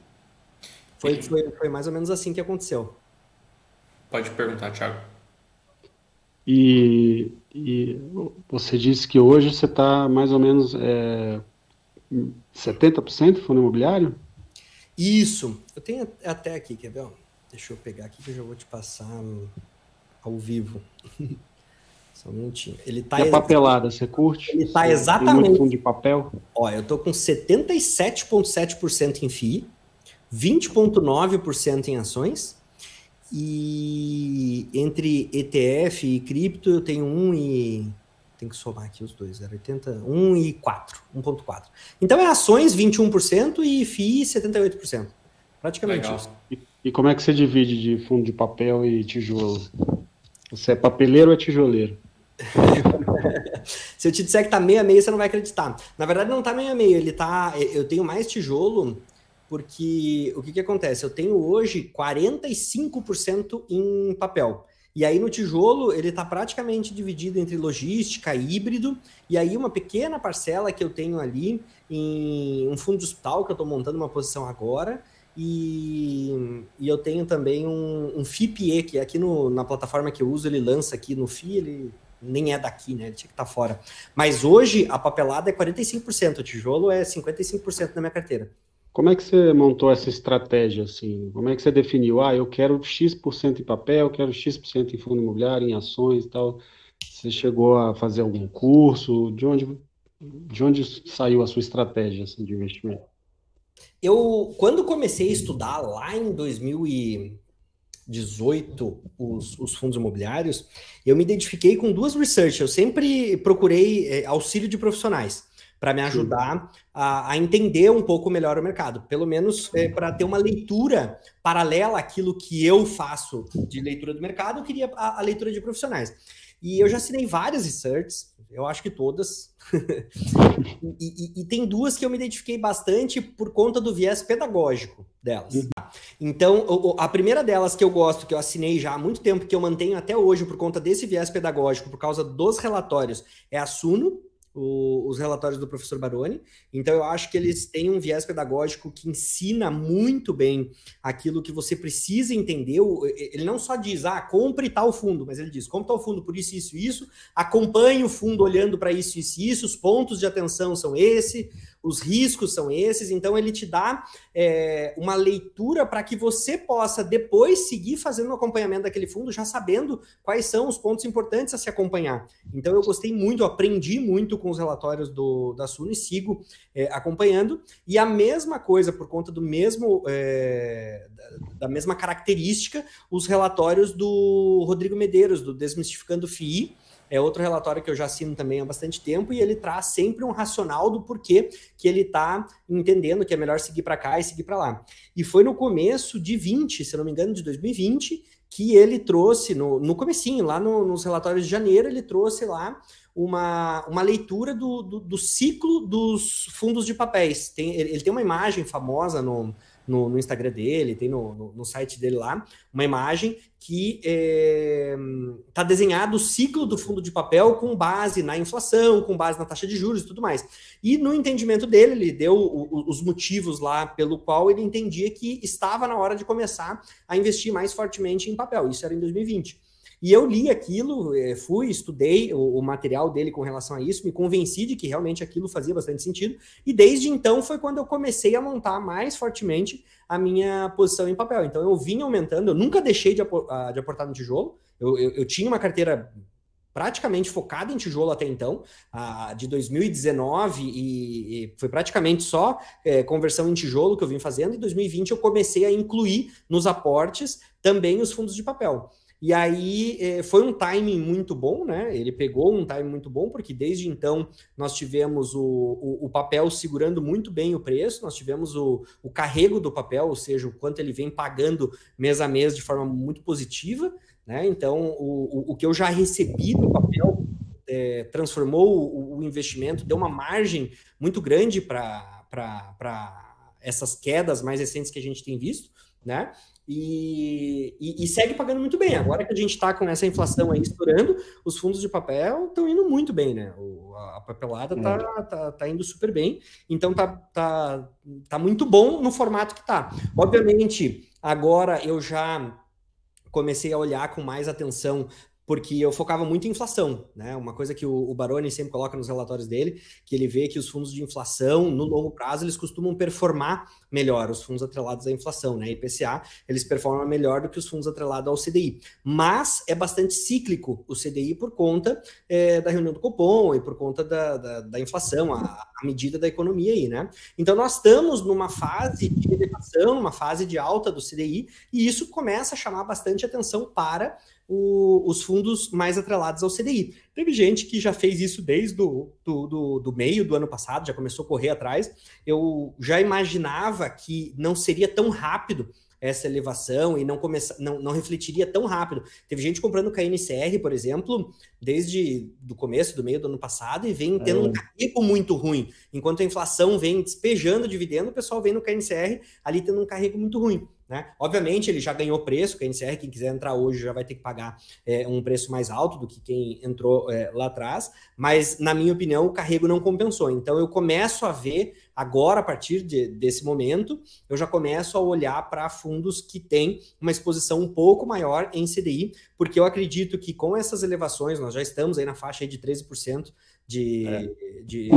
Foi, foi, foi mais ou menos assim que aconteceu. Pode perguntar, Thiago. E, e você disse que hoje você está mais ou menos é, 70% fundo imobiliário? Isso. Eu tenho até aqui, quer ver? Deixa eu pegar aqui que eu já vou te passar ao vivo. Só um minutinho. Ele tá e a papelada, você curte? Ele tá exatamente. fundo de papel? Ó, eu tô com 77,7% em FII, 20,9% em ações. E entre ETF e cripto eu tenho 1 e tem que somar aqui os dois, era 80, 1 e 4, 1.4. Então é ações 21% e FII 78%. Praticamente Legal. isso. E, e, como é que você divide de fundo de papel e tijolo? Você é papeleiro ou é tijoleiro? Se eu te disser que tá meio a meio, você não vai acreditar. Na verdade, não tá meio a meio, ele tá. Eu tenho mais tijolo, porque o que, que acontece? Eu tenho hoje 45% em papel. E aí no tijolo ele está praticamente dividido entre logística, híbrido, e aí uma pequena parcela que eu tenho ali em um fundo de hospital, que eu estou montando uma posição agora, e, e eu tenho também um, um FIPE, que aqui no, na plataforma que eu uso, ele lança aqui no FI, ele nem é daqui, né? Ele tinha que estar tá fora. Mas hoje a papelada é 45%, o tijolo é 55% da minha carteira. Como é que você montou essa estratégia assim? Como é que você definiu? Ah, eu quero X% em papel, eu quero X% em fundo imobiliário, em ações e tal. Você chegou a fazer algum curso? De onde, de onde saiu a sua estratégia assim, de investimento? Eu, quando comecei a estudar lá em 2018 os, os fundos imobiliários, eu me identifiquei com duas research. Eu sempre procurei é, auxílio de profissionais para me ajudar a, a, entender um pouco melhor o mercado, pelo menos é, para ter uma leitura paralela àquilo que eu faço de leitura do mercado, eu queria a, a leitura de profissionais. E eu já assinei várias researches, eu acho que todas. e, e, e, tem duas que eu me identifiquei bastante por conta do viés pedagógico delas. Uhum. Então, a primeira delas que eu gosto, que eu assinei já há muito tempo, que eu mantenho até hoje por conta desse viés pedagógico, por causa dos relatórios, é a Suno, o, os relatórios do professor Baroni. Então, eu acho que eles têm um viés pedagógico que ensina muito bem aquilo que você precisa entender. Ele não só diz, ah, compre tal fundo, mas ele diz, compre tal fundo por isso, isso, isso, acompanhe o fundo olhando para isso, isso, isso, os pontos de atenção são esse, os riscos são esses, então ele te dá é, uma leitura para que você possa depois seguir fazendo o acompanhamento daquele fundo, já sabendo quais são os pontos importantes a se acompanhar. Então eu gostei muito, aprendi muito com os relatórios do, da Suno e sigo é, acompanhando. E a mesma coisa, por conta do mesmo é, da mesma característica, os relatórios do Rodrigo Medeiros, do Desmistificando FII, é outro relatório que eu já assino também há bastante tempo e ele traz sempre um racional do porquê que ele está entendendo que é melhor seguir para cá e seguir para lá. E foi no começo de 20, se não me engano, de 2020, que ele trouxe, no, no comecinho, lá no, nos relatórios de janeiro, ele trouxe lá uma, uma leitura do, do, do ciclo dos fundos de papéis. Tem, ele, ele tem uma imagem famosa no, no, no Instagram dele, tem no, no, no, site dele lá, uma imagem que está é, tá desenhado o ciclo do fundo de papel com base na inflação, com base na taxa de juros e tudo mais. E no entendimento dele, ele deu o, o, os motivos lá pelo qual ele entendia que estava na hora de começar a investir mais fortemente em papel. Isso era em 2020. E eu li aquilo, eh, fui, estudei o, o, material dele com relação a isso, me convenci de que realmente aquilo fazia bastante sentido. E desde então foi quando eu comecei a montar mais fortemente a minha posição em papel. Então eu vim aumentando, eu nunca deixei de, de aportar no tijolo. Eu, eu, eu tinha uma carteira praticamente focada em tijolo até então, de 2019, e, e foi praticamente só é, conversão em tijolo que eu vim fazendo. Em 2020 eu comecei a incluir nos aportes também os fundos de papel. E aí eh, foi um timing muito bom, né? Ele pegou um timing muito bom, porque desde então nós tivemos o, o, o papel segurando muito bem o preço, nós tivemos o, o carrego do papel, ou seja, o quanto ele vem pagando mês a mês de forma muito positiva, né? Então, o, o, que eu já recebi do papel é, transformou o, o investimento, deu uma margem muito grande para essas quedas mais recentes que a gente tem visto, né? E, e, e, segue pagando muito bem. Agora que a gente está com essa inflação aí estourando, os fundos de papel estão indo muito bem, né? O, a, papelada está é. tá, tá indo super bem, então tá, tá, tá muito bom no formato que tá. Obviamente, agora eu já comecei a olhar com mais atenção porque eu focava muito em inflação, né? Uma coisa que o, o Baroni sempre coloca nos relatórios dele, que ele vê que os fundos de inflação, no longo prazo, eles costumam performar melhor, os fundos atrelados à inflação, né? IPCA, eles performam melhor do que os fundos atrelados ao CDI. Mas é bastante cíclico o CDI por conta é, da reunião do Copom e por conta da, da, da inflação, a, a, medida da economia aí, né? Então nós estamos numa fase de elevação, uma fase de alta do CDI, e isso começa a chamar bastante atenção para o, os fundos mais atrelados ao CDI. Teve gente que já fez isso desde do, do, do, do, meio do ano passado, já começou a correr atrás. Eu já imaginava que não seria tão rápido essa elevação e não, começa, não, não refletiria tão rápido. Teve gente comprando KNCR, por exemplo, desde do começo, do meio do ano passado, e vem tendo é. um carrego muito ruim. Enquanto a inflação vem despejando dividendo, o pessoal vem no KNCR ali tendo um carrego muito ruim. Né? Obviamente, ele já ganhou preço, o KNCR, quem quiser entrar hoje já vai ter que pagar é, um preço mais alto do que quem entrou é, lá atrás, mas, na minha opinião, o carrego não compensou. Então, eu começo a ver, agora, a partir de, desse momento, eu já começo a olhar para fundos que têm uma exposição um pouco maior em CDI, porque eu acredito que com essas elevações, nós já estamos aí na faixa aí de 13% de, é. de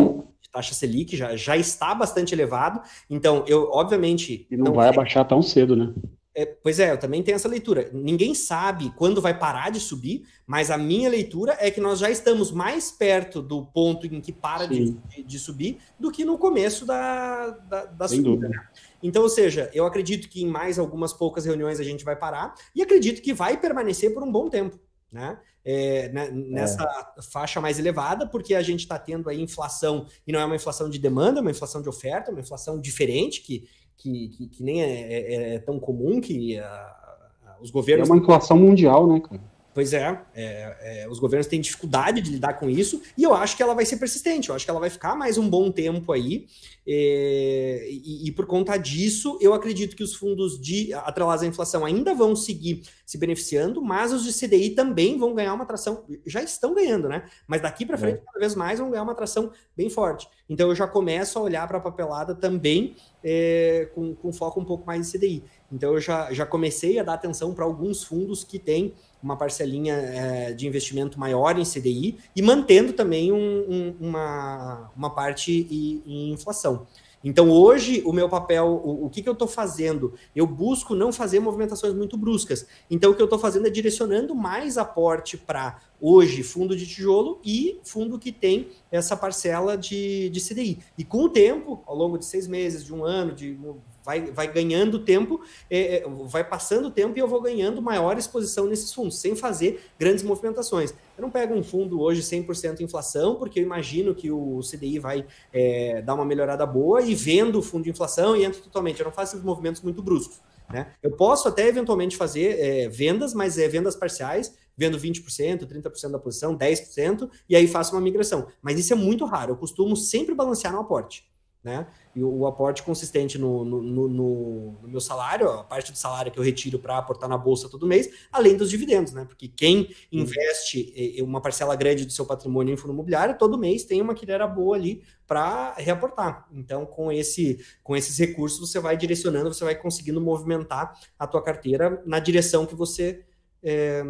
taxa Selic já, já está bastante elevado. Então, eu, obviamente. E não, não vai é... abaixar tão cedo, né? É, pois é, eu também tenho essa leitura. Ninguém sabe quando vai parar de subir, mas a minha leitura é que nós já estamos mais perto do ponto em que para de, de, subir do que no começo da, da, da subida. Né? Então, ou seja, eu acredito que em mais algumas poucas reuniões a gente vai parar e acredito que vai permanecer por um bom tempo. Né? É, né, nessa é. faixa mais elevada, porque a gente está tendo aí inflação, e não é uma inflação de demanda, é uma inflação de oferta, uma inflação diferente, que, que, que, que nem é, é, é, tão comum que uh, os governos. É uma inflação mundial, né, cara? Pois é, é, é, os governos têm dificuldade de lidar com isso, e eu acho que ela vai ser persistente, eu acho que ela vai ficar mais um bom tempo aí, é, e, e, por conta disso, eu acredito que os fundos de atrelados à inflação ainda vão seguir se beneficiando, mas os de CDI também vão ganhar uma atração, já estão ganhando, né? Mas daqui para frente, é. cada vez mais, vão ganhar uma atração bem forte. Então eu já começo a olhar para a papelada também é, com, com foco um pouco mais em CDI. Então eu já, já comecei a dar atenção para alguns fundos que têm uma parcelinha é, de investimento maior em CDI e mantendo também um, um, uma, uma parte em, inflação. Então, hoje, o meu papel, o, o que, que eu estou fazendo? Eu busco não fazer movimentações muito bruscas. Então, o que eu estou fazendo é direcionando mais aporte para, hoje, fundo de tijolo e fundo que tem essa parcela de, de CDI. E com o tempo, ao longo de seis meses, de um ano, de vai, vai ganhando tempo, é, é, vai passando o tempo e eu vou ganhando maior exposição nesses fundos, sem fazer grandes movimentações. Eu não pego um fundo hoje 100% inflação, porque eu imagino que o CDI vai é, dar uma melhorada boa e vendo o fundo de inflação e entro totalmente. Eu não faço esses movimentos muito bruscos. Né? Eu posso até eventualmente fazer é, vendas, mas é vendas parciais, vendo 20%, 30% da posição, 10%, e aí faço uma migração. Mas isso é muito raro. Eu costumo sempre balancear no aporte né? E o, o aporte consistente no, no, no, no, meu salário, a parte do salário que eu retiro para aportar na bolsa todo mês, além dos dividendos, né? Porque quem investe uma parcela grande do seu patrimônio em fundo imobiliário, todo mês tem uma quilera boa ali para reaportar. Então, com esse com esses recursos, você vai direcionando, você vai conseguindo movimentar a tua carteira na direção que você é,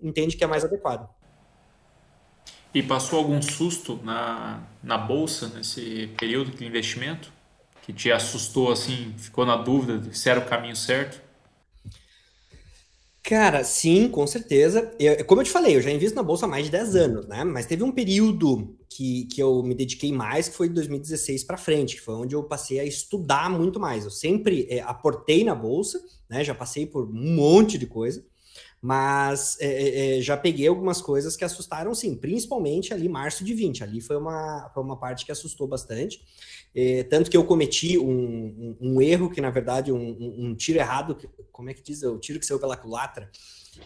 entende que é mais adequado. E passou algum susto na, na bolsa nesse período de investimento? Que te assustou assim, ficou na dúvida se era o caminho certo? Cara, sim, com certeza. Eu, como eu te falei, eu já invisto na bolsa há mais de 10 anos, né? Mas teve um período que, que eu me dediquei mais, que foi de 2016 para frente, que foi onde eu passei a estudar muito mais. Eu sempre é, aportei na bolsa, né? Já passei por um monte de coisa mas é, é, é, já peguei algumas coisas que assustaram, sim, principalmente ali março de 20. Ali foi uma, foi uma parte que assustou bastante. É, tanto que eu cometi um, um, um erro, que na verdade, um, um, tiro errado, como é que diz? O tiro que saiu pela culatra.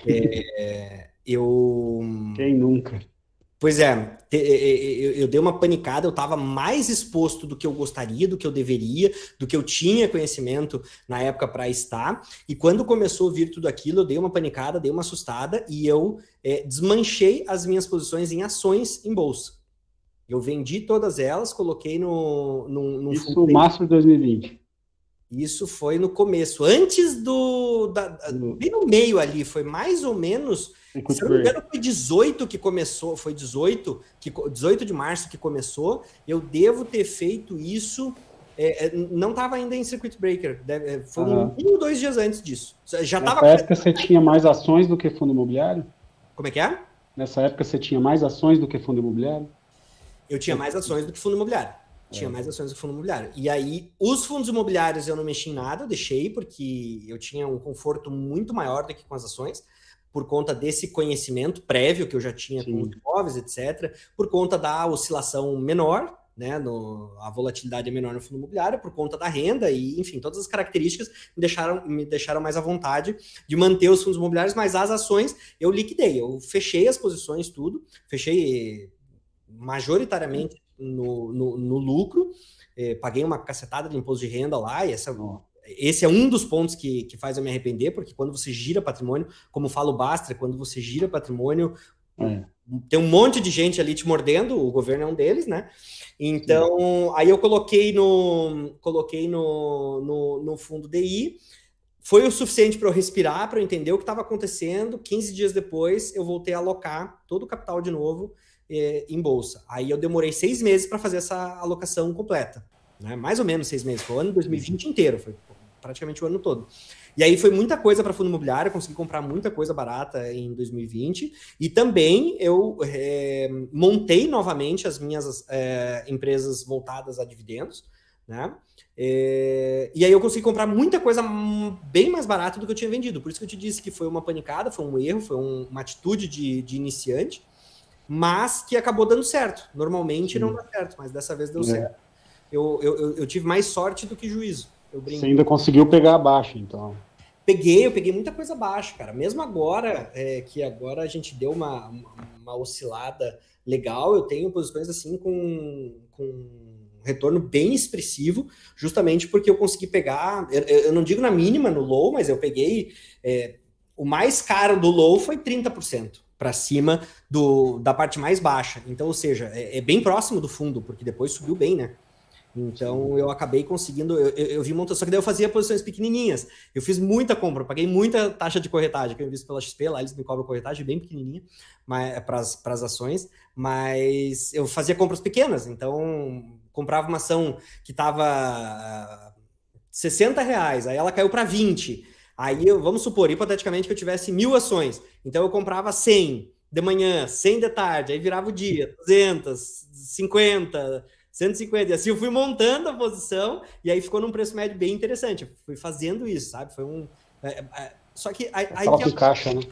É, eu. Quem nunca? Pois é, eu dei uma panicada, eu estava mais exposto do que eu gostaria, do que eu deveria, do que eu tinha conhecimento na época para estar. E quando começou a vir tudo aquilo, eu dei uma panicada, dei uma assustada e eu é, desmanchei as minhas posições em ações em bolsa. Eu vendi todas elas, coloquei no. no, no Isso no março de 2020. Isso foi no começo, antes do. Da, bem no meio ali, foi mais ou menos se eu não me engano, foi 18 que começou, foi 18, que, 18 de março que começou. Eu devo ter feito isso. É, é não estava ainda em Circuit Breaker, deve, é, foi um ou dois dias antes disso. Já Nessa época você tinha mais ações do que fundo imobiliário? Como é que é? Nessa época você tinha mais ações do que fundo imobiliário? Eu tinha mais ações do que fundo imobiliário. Tinha é. mais ações do fundo imobiliário. E aí, os fundos imobiliários eu não mexi em nada, eu deixei, porque eu tinha um conforto muito maior do que com as ações. Por conta desse conhecimento prévio que eu já tinha Sim. com os imóveis, etc., por conta da oscilação menor, né, no, a volatilidade é menor no fundo imobiliário por conta da renda e, enfim, todas as características me deixaram, me deixaram mais à vontade de manter os fundos imobiliários, mas as ações eu liquidei, eu fechei as posições, tudo, fechei majoritariamente no, no, no lucro, eh, paguei uma cacetada de imposto de renda lá, e essa, esse é um dos pontos que, que faz eu me arrepender, porque quando você gira patrimônio, como fala o Bastra, quando você gira patrimônio, é. tem um monte de gente ali te mordendo, o governo é um deles, né? Então, Sim. aí eu coloquei no coloquei no, no, no fundo DI, foi o suficiente para eu respirar, para eu entender o que estava acontecendo. 15 dias depois, eu voltei a alocar todo o capital de novo eh, em bolsa. Aí eu demorei seis meses para fazer essa alocação completa, né? mais ou menos seis meses, foi o ano 2020 inteiro, foi praticamente o ano todo. E aí foi muita coisa para fundo imobiliário, consegui comprar muita coisa barata em 2020. E também eu é, montei novamente as minhas é, empresas voltadas a dividendos, né? É, e aí eu consegui comprar muita coisa bem mais barata do que eu tinha vendido. Por isso que eu te disse que foi uma panicada, foi um erro, foi um, uma atitude de, de, iniciante, mas que acabou dando certo. Normalmente Sim. não dá certo, mas dessa vez deu é. certo. Eu, eu, eu, tive mais sorte do que juízo. Você ainda conseguiu pegar abaixo, então. Peguei, eu peguei muita coisa baixa, cara. Mesmo agora, é, que agora a gente deu uma, uma, uma, oscilada legal, eu tenho posições assim com, com retorno bem expressivo, justamente porque eu consegui pegar, eu, eu não digo na mínima, no low, mas eu peguei, é, o mais caro do low foi 30% para cima do, da parte mais baixa. Então, ou seja, é, é bem próximo do fundo, porque depois subiu bem, né? Então eu acabei conseguindo, eu, eu, eu vi monta, só que daí eu fazia posições pequenininhas. Eu fiz muita compra, paguei muita taxa de corretagem, que eu invisto pela XP, lá eles me cobram corretagem bem pequenininha para as ações, mas eu fazia compras pequenas, então comprava uma ação que estava 60 reais, aí ela caiu para 20. Aí eu, vamos supor, hipoteticamente, que eu tivesse mil ações, então eu comprava 100 de manhã, 100 de tarde, aí virava o dia, 200, 50 150. E assim eu fui montando a posição e aí ficou num preço médio bem interessante. Eu fui fazendo isso, sabe? Foi um. É, é, só que. Aí, aí que é... caixa, né?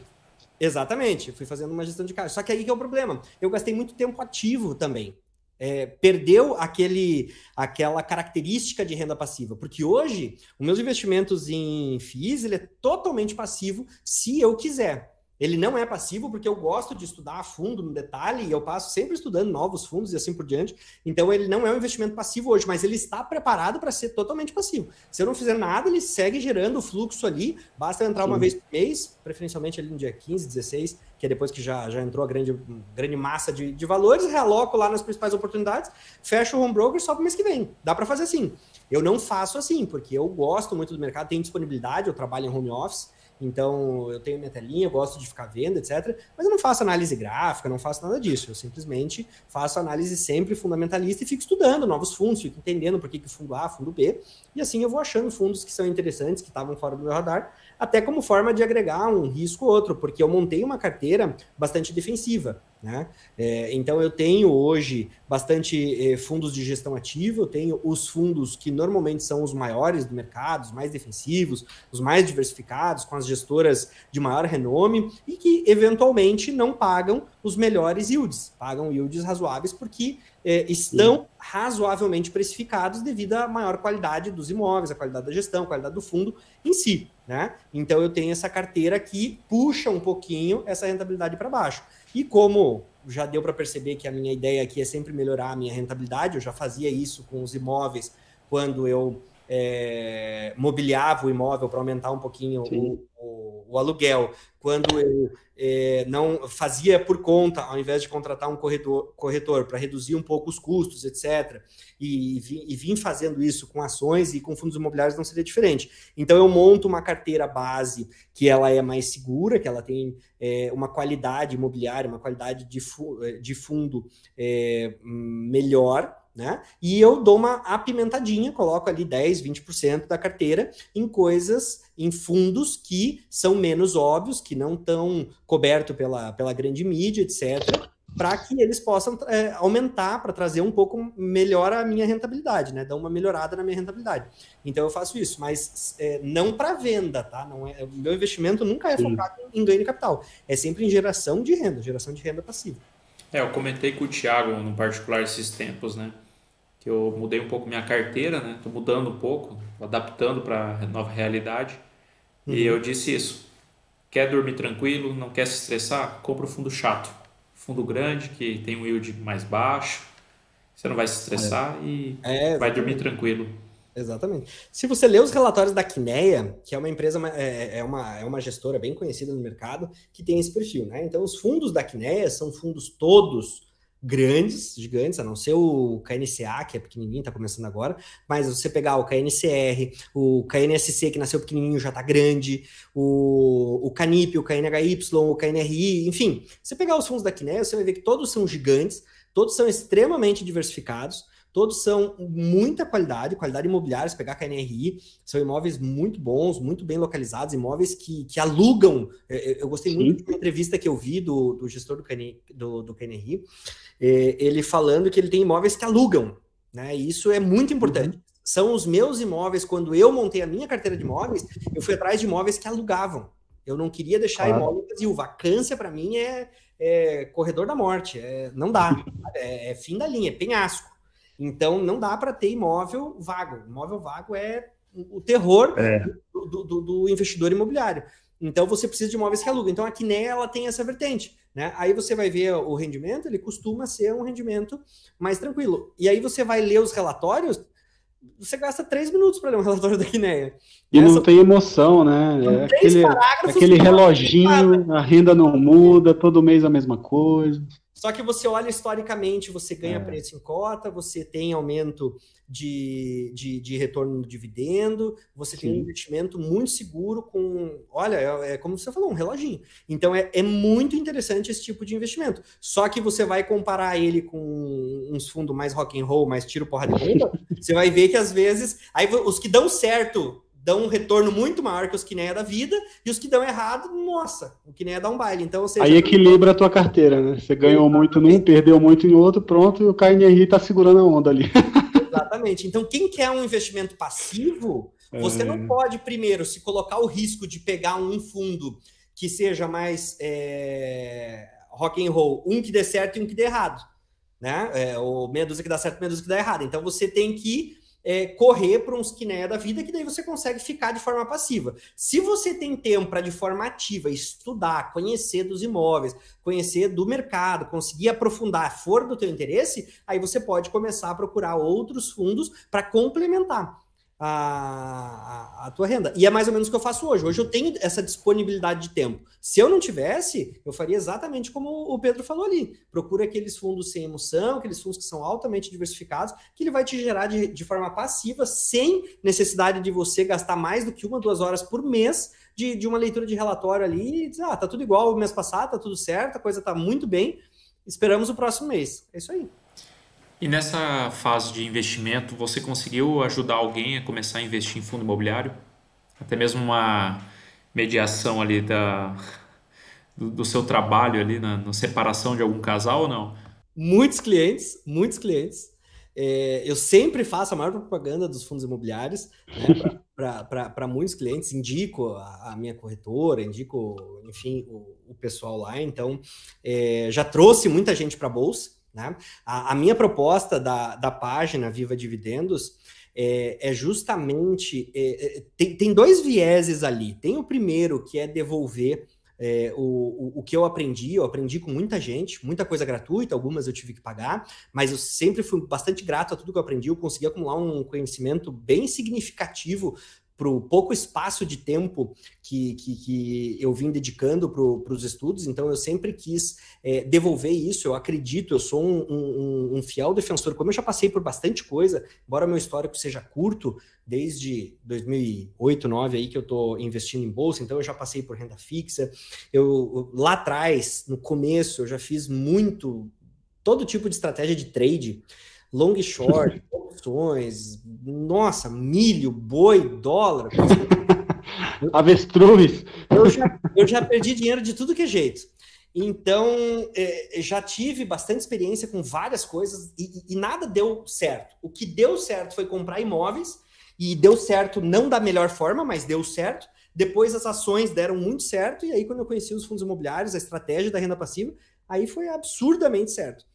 Exatamente, fui fazendo uma gestão de caixa. Só que aí que é o problema. Eu gastei muito tempo ativo também. É, perdeu aquele, aquela característica de renda passiva, porque hoje os meus investimentos em FIIs ele é totalmente passivo se eu quiser. Ele não é passivo porque eu gosto de estudar a fundo no detalhe e eu passo sempre estudando novos fundos e assim por diante. Então ele não é um investimento passivo hoje, mas ele está preparado para ser totalmente passivo. Se eu não fizer nada, ele segue gerando o fluxo ali. Basta entrar Sim. uma vez por mês, preferencialmente ali no dia 15, 16, que é depois que já, já entrou a grande, grande massa de, de valores, realoco lá nas principais oportunidades, fecho o home broker só para o mês que vem. Dá para fazer assim. Eu não faço assim, porque eu gosto muito do mercado, tenho disponibilidade, eu trabalho em home office. Então, eu tenho minha telinha, gosto de ficar vendo, etc. Mas eu não faço análise gráfica, não faço nada disso. Eu simplesmente faço análise sempre fundamentalista e fico estudando novos fundos, fico entendendo por que, que fundo A, fundo B. E assim eu vou achando fundos que são interessantes, que estavam fora do meu radar, até como forma de agregar um risco ou outro, porque eu montei uma carteira bastante defensiva. Né? É, então eu tenho hoje bastante eh, fundos de gestão ativa, eu tenho os fundos que normalmente são os maiores do mercado, os mais defensivos, os mais diversificados, com as gestoras de maior renome e que eventualmente não pagam os melhores yields, pagam yields razoáveis porque eh, estão Sim. razoavelmente precificados devido à maior qualidade dos imóveis, a qualidade da gestão, a qualidade do fundo em si. Né? Então eu tenho essa carteira que puxa um pouquinho essa rentabilidade para baixo. E como já deu para perceber que a minha ideia aqui é sempre melhorar a minha rentabilidade, eu já fazia isso com os imóveis quando eu é, mobiliava o imóvel para aumentar um pouquinho o, o, o, aluguel, quando eu é, não fazia por conta, ao invés de contratar um corretor, para reduzir um pouco os custos, etc., e, e, vim fazendo isso com ações e com fundos imobiliários não seria diferente. Então eu monto uma carteira base que ela é mais segura, que ela tem é, uma qualidade imobiliária, uma qualidade de, fu de fundo é, melhor, né? E eu dou uma apimentadinha, coloco ali 10, 20% da carteira em coisas, em fundos que são menos óbvios, que não estão cobertos pela, pela grande mídia, etc. para que eles possam é, aumentar, para trazer um pouco melhor a minha rentabilidade, né? Dar uma melhorada na minha rentabilidade. Então eu faço isso, mas é, não para venda, tá? Não é, o meu investimento nunca é focado em ganho de capital, é sempre em geração de renda, geração de renda passiva. É, eu comentei com o Thiago, no particular, esses tempos, né? Que eu mudei um pouco minha carteira, né? Tô mudando um pouco, adaptando para a nova realidade. Uhum. E eu disse isso. Quer dormir tranquilo, não quer se estressar? Compra o fundo chato. Fundo grande, que tem um yield mais baixo. Você não vai se estressar é. e é, vai dormir tranquilo. Exatamente. Se você ler os relatórios da Quineia, que é uma empresa, é, é, uma, é uma gestora bem conhecida no mercado, que tem esse perfil, né? Então, os fundos da Quineia são fundos todos grandes, gigantes, a não ser o KNCA, que é pequenininho, está começando agora, mas você pegar o KNCR, o KNSC, que nasceu pequenininho, já está grande, o, o CANIP, o KNHY, o KNRI, enfim, você pegar os fundos da Quineia, você vai ver que todos são gigantes, todos são extremamente diversificados, todos são muita qualidade, qualidade imobiliária, se pegar a KNRI, são imóveis muito bons, muito bem localizados, imóveis que, que alugam. Eu, eu gostei Sim. muito de uma entrevista que eu vi do, do gestor do, KN, do, do KNRI, é, ele falando que ele tem imóveis que alugam, né? E isso é muito importante. Uhum. São os meus imóveis, quando eu montei a minha carteira de imóveis, eu fui atrás de imóveis que alugavam. Eu não queria deixar claro. imóvel vazio. Vacância, para mim, é, é, corredor da morte. É, não dá. É, é, fim da linha, é penhasco. Então, não dá para ter imóvel vago. Imóvel vago é o terror é. Do, do, do, investidor imobiliário. Então, você precisa de imóveis que alugam. Então, a Quiné, ela tem essa vertente. Né? Aí você vai ver o rendimento, ele costuma ser um rendimento mais tranquilo. E aí você vai ler os relatórios, você gasta três minutos para ler um relatório da Quineia. E Essa... não tem emoção, né? É aquele, aquele reloginho, a renda não muda, todo mês a mesma coisa. Só que você olha historicamente, você ganha é. preço em cota, você tem aumento de, de, de retorno no dividendo, você Sim. tem um investimento muito seguro com, olha, é, é, como você falou, um reloginho. Então é, é muito interessante esse tipo de investimento. Só que você vai comparar ele com uns fundos mais rock and roll, mais tiro porra de bomba, você vai ver que às vezes, aí os que dão certo dão um retorno muito maior que os que nem é da vida, e os que dão errado, nossa, o que nem é dar um baile. Então, seja, Aí equilibra a tua carteira, né? Você ganhou muito num, perdeu muito em outro, pronto, e o KNRI está segurando a onda ali. Exatamente. Então, quem quer um investimento passivo, você é... não pode, primeiro, se colocar o risco de pegar um fundo que seja mais é, rock and roll, um que dê certo e um que dê errado. Né? É, ou meia dúzia que dá certo, meia dúzia que dá errado. Então, você tem que é, correr para uns quiné da vida, que daí você consegue ficar de forma passiva. Se você tem tempo para, de forma ativa, estudar, conhecer dos imóveis, conhecer do mercado, conseguir aprofundar, for do teu interesse, aí você pode começar a procurar outros fundos para complementar a, a, tua renda. E é mais ou menos o que eu faço hoje. Hoje eu tenho essa disponibilidade de tempo. Se eu não tivesse, eu faria exatamente como o Pedro falou ali. Procura aqueles fundos sem emoção, aqueles fundos que são altamente diversificados, que ele vai te gerar de, de forma passiva, sem necessidade de você gastar mais do que uma, duas horas por mês de, de uma leitura de relatório ali e dizer, ah, tá tudo igual o mês passado, tá tudo certo, a coisa tá muito bem. Esperamos o próximo mês. É isso aí. E nessa fase de investimento, você conseguiu ajudar alguém a começar a investir em fundo imobiliário? Até mesmo uma mediação ali da, do, do seu trabalho ali na, na, separação de algum casal ou não? Muitos clientes, muitos clientes. É, eu sempre faço a maior propaganda dos fundos imobiliários né, para muitos clientes, indico a, a, minha corretora, indico, enfim, o, o pessoal lá. Então, é, já trouxe muita gente para a Bolsa. Né? A, a, minha proposta da, da página Viva Dividendos é, é justamente. É, é, tem, tem dois vieses ali. Tem o primeiro, que é devolver é, o, o, o, que eu aprendi, eu aprendi com muita gente, muita coisa gratuita, algumas eu tive que pagar, mas eu sempre fui bastante grato a tudo que eu aprendi, eu consegui acumular um conhecimento bem significativo para o pouco espaço de tempo que, que, que eu vim dedicando para os estudos, então eu sempre quis é, devolver isso. Eu acredito, eu sou um, um, um, fiel defensor, como eu já passei por bastante coisa, embora meu histórico seja curto, desde 2008, 2009 aí que eu estou investindo em bolsa, então eu já passei por renda fixa. Eu lá atrás, no começo, eu já fiz muito todo tipo de estratégia de trade long short, opções, nossa, milho, boi, dólar. Avestruz. Eu já, eu já perdi dinheiro de tudo que é jeito. Então, é, já tive bastante experiência com várias coisas e, e, nada deu certo. O que deu certo foi comprar imóveis e deu certo não da melhor forma, mas deu certo. Depois as ações deram muito certo e aí quando eu conheci os fundos imobiliários, a estratégia da renda passiva, aí foi absurdamente certo.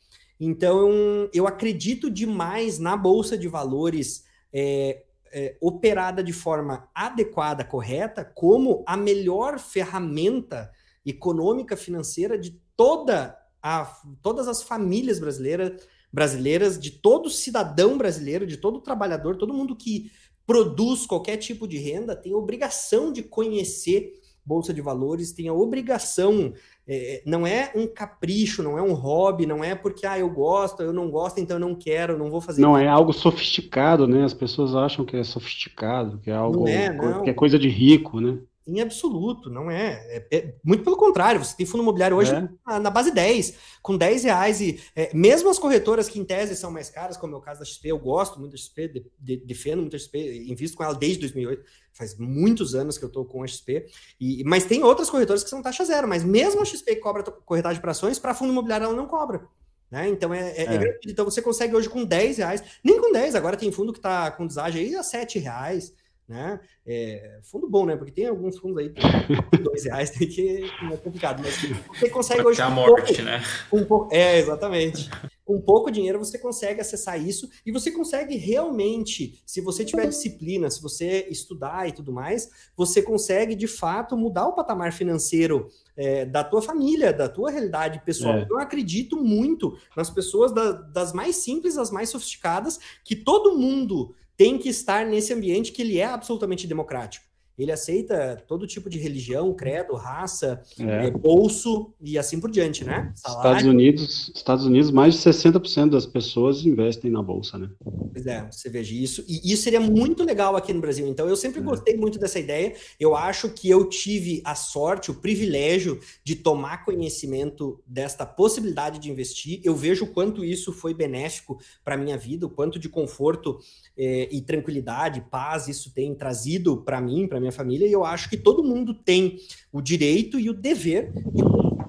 Então, eu acredito demais na bolsa de valores é, é, operada de forma adequada, correta, como a melhor ferramenta econômica, financeira de toda a, todas as famílias brasileiras, brasileiras, de todo cidadão brasileiro, de todo trabalhador, todo mundo que produz qualquer tipo de renda tem obrigação de conhecer bolsa de valores, tem a obrigação, é, não é um capricho, não é um hobby, não é porque ah, eu gosto, eu não gosto, então eu não quero, não vou fazer. Não é algo sofisticado, né? As pessoas acham que é sofisticado, que é algo não é, não. que é coisa de rico, né? Em absoluto, não é. é, é muito pelo contrário, você tem fundo imobiliário hoje é. na, na, base 10, com 10 reais, e é, mesmo as corretoras que em tese são mais caras, como é o caso da XP, eu gosto muito da XP, de, de, defendo muito a XP, invisto com ela desde 2008, faz muitos anos que eu estou com a XP, e, mas tem outras corretoras que são taxa zero, mas mesmo a XP que cobra corretagem para ações, para fundo imobiliário ela não cobra. Né? Então é, é, é. Então você consegue hoje com 10 reais, nem com 10, agora tem fundo que está com deságio aí a 7 reais né? É, fundo bom, né? Porque tem alguns fundos aí por dois reais que é complicado, mas você consegue hoje. a morte, pouco, né? Um pouco, é, exatamente. Com pouco dinheiro você consegue acessar isso e você consegue realmente, se você tiver disciplina, se você estudar e tudo mais, você consegue de fato mudar o patamar financeiro é, da tua família, da tua realidade pessoal. É. Eu acredito muito nas pessoas da, das mais simples às mais sofisticadas, que todo mundo tem que estar nesse ambiente que ele é absolutamente democrático. Ele aceita todo tipo de religião, credo, raça, é. É, bolso e assim por diante, né? Salário. Estados Unidos, Estados Unidos, mais de 60% das pessoas investem na bolsa, né? Pois é, você veja isso. E isso seria muito legal aqui no Brasil. Então, eu sempre é. gostei muito dessa ideia. Eu acho que eu tive a sorte, o privilégio de tomar conhecimento desta possibilidade de investir. Eu vejo o quanto isso foi benéfico para minha vida, o quanto de conforto é, e tranquilidade, paz isso tem trazido para mim, para minha família, e eu acho que todo mundo tem o direito e o dever de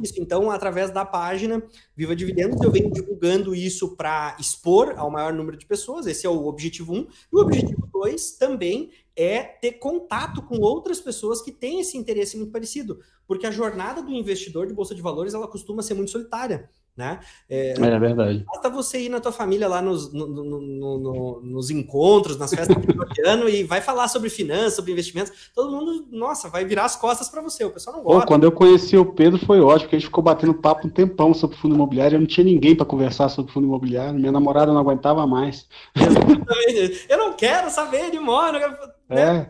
isso. Então, através da página Viva Dividendos, eu venho divulgando isso para expor ao maior número de pessoas. Esse é o objetivo 1. Um. E o objetivo 2 também é ter contato com outras pessoas que têm esse interesse muito parecido, porque a jornada do investidor de bolsa de valores ela costuma ser muito solitária. Né? É, é, verdade. Basta você ir na tua família lá nos, no, no, no, nos encontros, nas festas de ano e vai falar sobre finanças, sobre investimentos. Todo mundo, nossa, vai virar as costas para você. O pessoal não gosta. Pô, quando eu conheci o Pedro foi ótimo, porque a gente ficou batendo papo um tempão sobre fundo imobiliário. Eu não tinha ninguém para conversar sobre fundo imobiliário. Minha namorada não aguentava mais. eu não quero saber de Mônaco. É.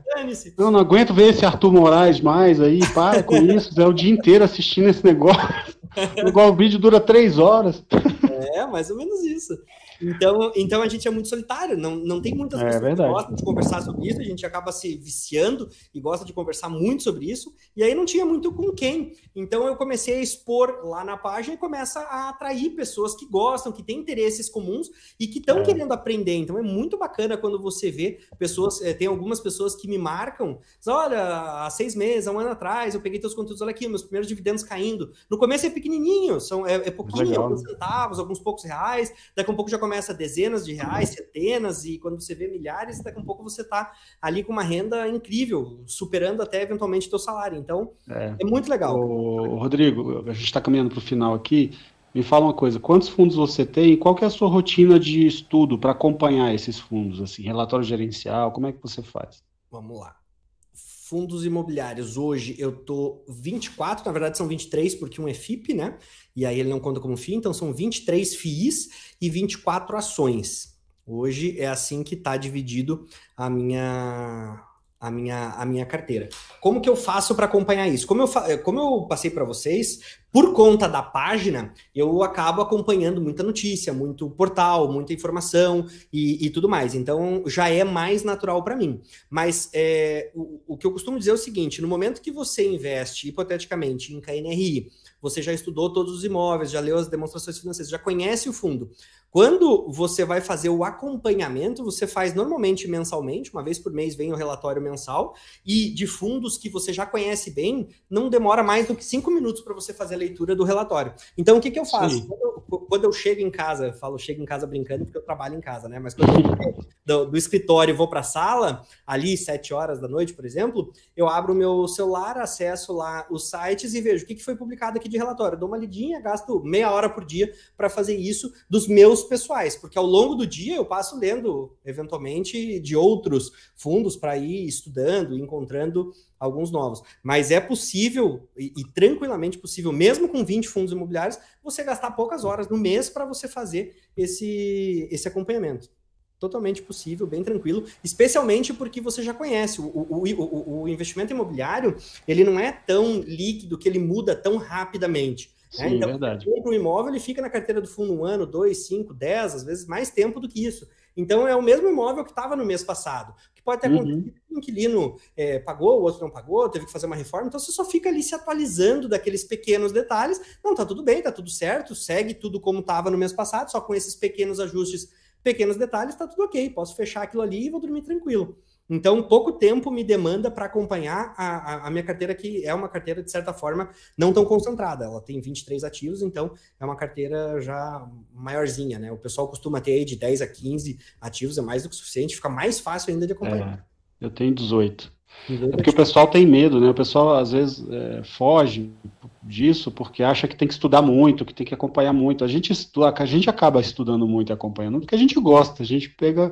Eu não aguento ver esse Arthur Moraes mais aí, para com isso. É o dia inteiro assistindo esse negócio. Igual o vídeo dura três horas. É, mais ou menos isso. Então, então a gente é muito solitário, não, não tem muitas é, pessoas verdade. que gostam de conversar sobre isso, a gente acaba se viciando e gosta de conversar muito sobre isso, e aí não tinha muito com quem. Então eu comecei a expor lá na página e começa a atrair pessoas que gostam, que têm interesses comuns e que estão é. querendo aprender. Então é muito bacana quando você vê pessoas, eh, tem algumas pessoas que me marcam, diz, olha, há seis meses, há um ano atrás, eu peguei teus conteúdos, olha aqui, meus primeiros dividendos caindo. No começo é pequenininho, são, é, é pouquinho, alguns centavos, alguns poucos reais, daqui a um pouco já começa dezenas de reais, centenas, e quando você vê milhares, daqui a pouco você está ali com uma renda incrível, superando até eventualmente teu salário. Então, é, é muito legal. O, Rodrigo, a gente está caminhando para o final aqui. Me fala uma coisa, quantos fundos você tem e qual é a sua rotina de estudo para acompanhar esses fundos, assim, relatório gerencial, como é que você faz? Vamos lá. Fundos imobiliários, hoje eu tô 24, na verdade são 23, porque um é FIP, né? e aí ele não conta como FII, então são 23 FIIs e 24 ações. Hoje é assim que está dividido a minha a minha, a minha carteira. Como que eu faço para acompanhar isso? Como eu, como eu passei para vocês, por conta da página, eu acabo acompanhando muita notícia, muito portal, muita informação e, e tudo mais. Então, já é mais natural para mim. Mas é, o, o que eu costumo dizer é o seguinte: no momento que você investe, hipoteticamente, em KNRI, você já estudou todos os imóveis, já leu as demonstrações financeiras, já conhece o fundo. Quando você vai fazer o acompanhamento, você faz normalmente mensalmente, uma vez por mês vem o relatório mensal, e de fundos que você já conhece bem, não demora mais do que cinco minutos para você fazer a leitura do relatório. Então, o que, que eu faço? Quando eu, quando eu, chego em casa, eu falo chego em casa brincando porque eu trabalho em casa, né? Mas quando eu do, do escritório e vou para a sala, ali, sete horas da noite, por exemplo, eu abro o meu celular, acesso lá os sites e vejo o que, que foi publicado aqui de relatório. dou uma lidinha, gasto meia hora por dia para fazer isso dos meus pessoais, porque ao longo do dia eu passo lendo, eventualmente, de outros fundos para ir estudando, encontrando alguns novos. Mas é possível, e, e, tranquilamente possível, mesmo com 20 fundos imobiliários, você gastar poucas horas no mês para você fazer esse, esse acompanhamento. Totalmente possível, bem tranquilo, especialmente porque você já conhece. O, o, o, o investimento imobiliário, ele não é tão líquido que ele muda tão rapidamente. Né? Sim, então, verdade. Compra um imóvel, ele fica na carteira do fundo um ano, dois, cinco, dez, às vezes mais tempo do que isso. Então é o mesmo imóvel que estava no mês passado. Que pode ter acontecido uhum. um inquilino é, pagou, o outro não pagou, teve que fazer uma reforma, então você só fica ali se atualizando daqueles pequenos detalhes. Não, tá tudo bem, tá tudo certo, segue tudo como estava no mês passado, só com esses pequenos ajustes, pequenos detalhes, tá tudo ok. Posso fechar aquilo ali e vou dormir tranquilo. Então, pouco tempo me demanda para acompanhar a, a, a, minha carteira, que é uma carteira, de certa forma, não tão concentrada. Ela tem 23 ativos, então é uma carteira já maiorzinha, né? O pessoal costuma ter aí de 10 a 15 ativos, é mais do que suficiente, fica mais fácil ainda de acompanhar. É, eu tenho 18. É porque o pessoal tem medo, né? O pessoal às vezes é, foge disso porque acha que tem que estudar muito, que tem que acompanhar muito. A gente, estuda, a gente acaba estudando muito e acompanhando porque a gente gosta, a gente pega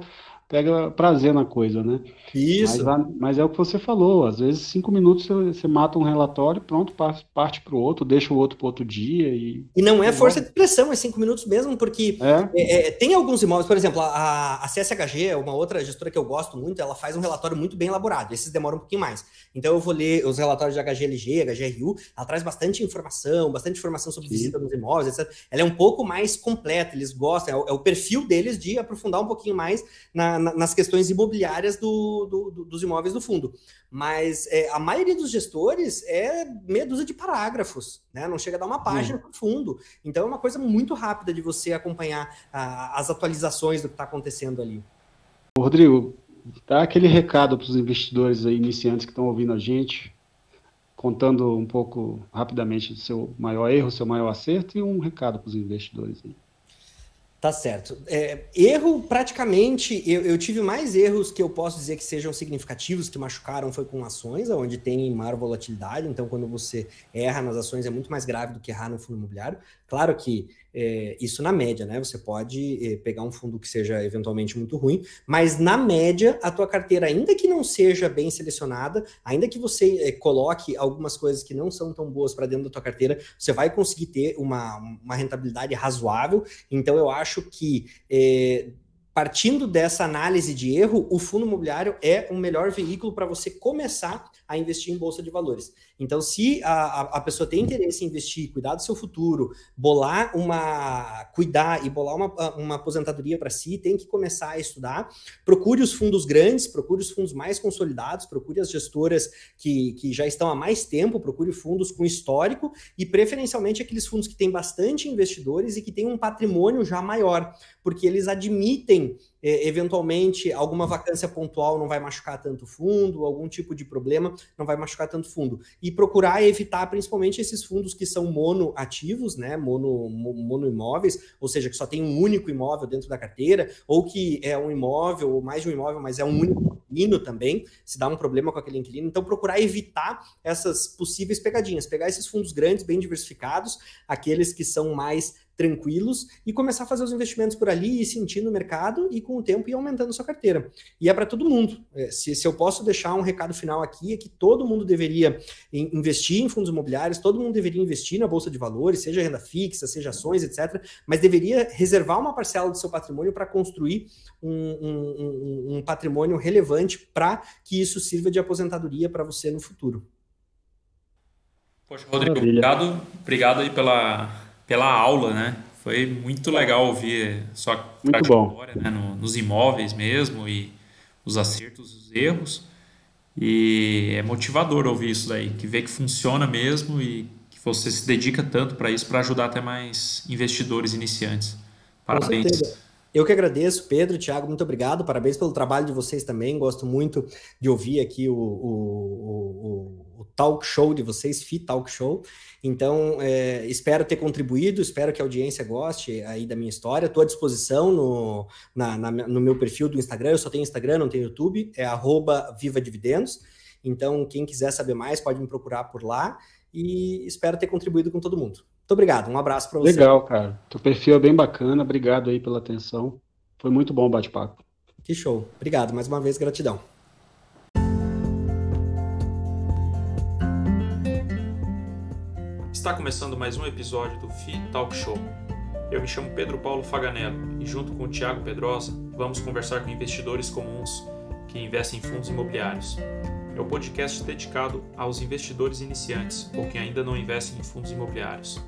pega prazer na coisa, né? Isso. Mas, mas, é o que você falou, às vezes cinco minutos você, você mata um relatório, pronto, parte para o outro, deixa o outro para outro dia e... E não é força de pressão, é cinco minutos mesmo, porque é? É, é, tem alguns imóveis, por exemplo, a, a CSHG, é uma outra gestora que eu gosto muito, ela faz um relatório muito bem elaborado, esses demoram um pouquinho mais. Então eu vou ler os relatórios de HGLG, HGRU, ela traz bastante informação, bastante informação sobre Sim. visita nos imóveis, etc. Ela é um pouco mais completa, eles gostam, é o, é o perfil deles de aprofundar um pouquinho mais na, na, nas questões imobiliárias do, do, do, dos imóveis do fundo. Mas é, a maioria dos gestores é meia dúzia de parágrafos, né? não chega a dar uma página para o fundo. Então é uma coisa muito rápida de você acompanhar a, as atualizações do que está acontecendo ali. Rodrigo, dá aquele recado para os investidores aí, iniciantes que estão ouvindo a gente, contando um pouco rapidamente do seu maior erro, seu maior acerto e um recado para os investidores aí. Tá certo. É, erro, praticamente, eu, eu, tive mais erros que eu posso dizer que sejam significativos, que machucaram, foi com ações, onde tem maior volatilidade. Então, quando você erra nas ações, é muito mais grave do que errar no fundo imobiliário. Claro que é, isso na média, né? Você pode é, pegar um fundo que seja eventualmente muito ruim, mas na média, a tua carteira, ainda que não seja bem selecionada, ainda que você é, coloque algumas coisas que não são tão boas para dentro da tua carteira, você vai conseguir ter uma, uma rentabilidade razoável. Então, eu acho que é, partindo dessa análise de erro, o fundo imobiliário é o melhor veículo para você começar a investir em bolsa de valores. Então, se a, a pessoa tem interesse em investir, cuidar do seu futuro, bolar uma. cuidar e bolar uma, uma aposentadoria para si, tem que começar a estudar. Procure os fundos grandes, procure os fundos mais consolidados, procure as gestoras que, que já estão há mais tempo, procure fundos com histórico e, preferencialmente, aqueles fundos que têm bastante investidores e que têm um patrimônio já maior, porque eles admitem eventualmente alguma vacância pontual não vai machucar tanto fundo, algum tipo de problema não vai machucar tanto fundo. E procurar evitar principalmente esses fundos que são monoativos, né, mono, mono imóveis, ou seja, que só tem um único imóvel dentro da carteira, ou que é um imóvel, ou mais de um imóvel, mas é um único inquilino também, se dá um problema com aquele inquilino. Então, procurar evitar essas possíveis pegadinhas, pegar esses fundos grandes, bem diversificados, aqueles que são mais tranquilos e começar a fazer os investimentos por ali e sentir no mercado e com o tempo ir aumentando sua carteira. E é para todo mundo. É, se, se eu posso deixar um recado final aqui, é que todo mundo deveria investir em fundos imobiliários, todo mundo deveria investir na bolsa de valores, seja renda fixa, seja ações, etc. Mas deveria reservar uma parcela do seu patrimônio para construir um, um, um patrimônio relevante para que isso sirva de aposentadoria para você no futuro. Poxa, Rodrigo, obrigado, obrigado aí pela pela aula, né? Foi muito legal ouvir sua trajetória né? No, nos imóveis mesmo e os acertos, os erros. E é motivador ouvir isso daí, que vê que funciona mesmo e que você se dedica tanto para isso para ajudar até mais investidores iniciantes. Parabéns. Eu que agradeço, Pedro, Thiago, muito obrigado. Parabéns pelo trabalho de vocês também. Gosto muito de ouvir aqui o, o, o, o talk show de vocês, Fit Talk Show. Então, é, espero ter contribuído, espero que a audiência goste aí da minha história. Estou à disposição no, na, na, no meu perfil do Instagram. Eu só tenho Instagram, não tenho YouTube. É Viva Dividendos. Então, quem quiser saber mais, pode me procurar por lá. E espero ter contribuído com todo mundo. Muito obrigado, um abraço para você. Legal, cara. Teu perfil é bem bacana, obrigado aí pela atenção. Foi muito bom o bate-papo. Que show. Obrigado, mais uma vez, gratidão. Está começando mais um episódio do FI Talk Show. Eu me chamo Pedro Paulo Faganello e junto com o Thiago Pedrosa vamos conversar com investidores comuns que investem em fundos imobiliários é o podcast dedicado aos investidores iniciantes ou que ainda não investem em fundos imobiliários.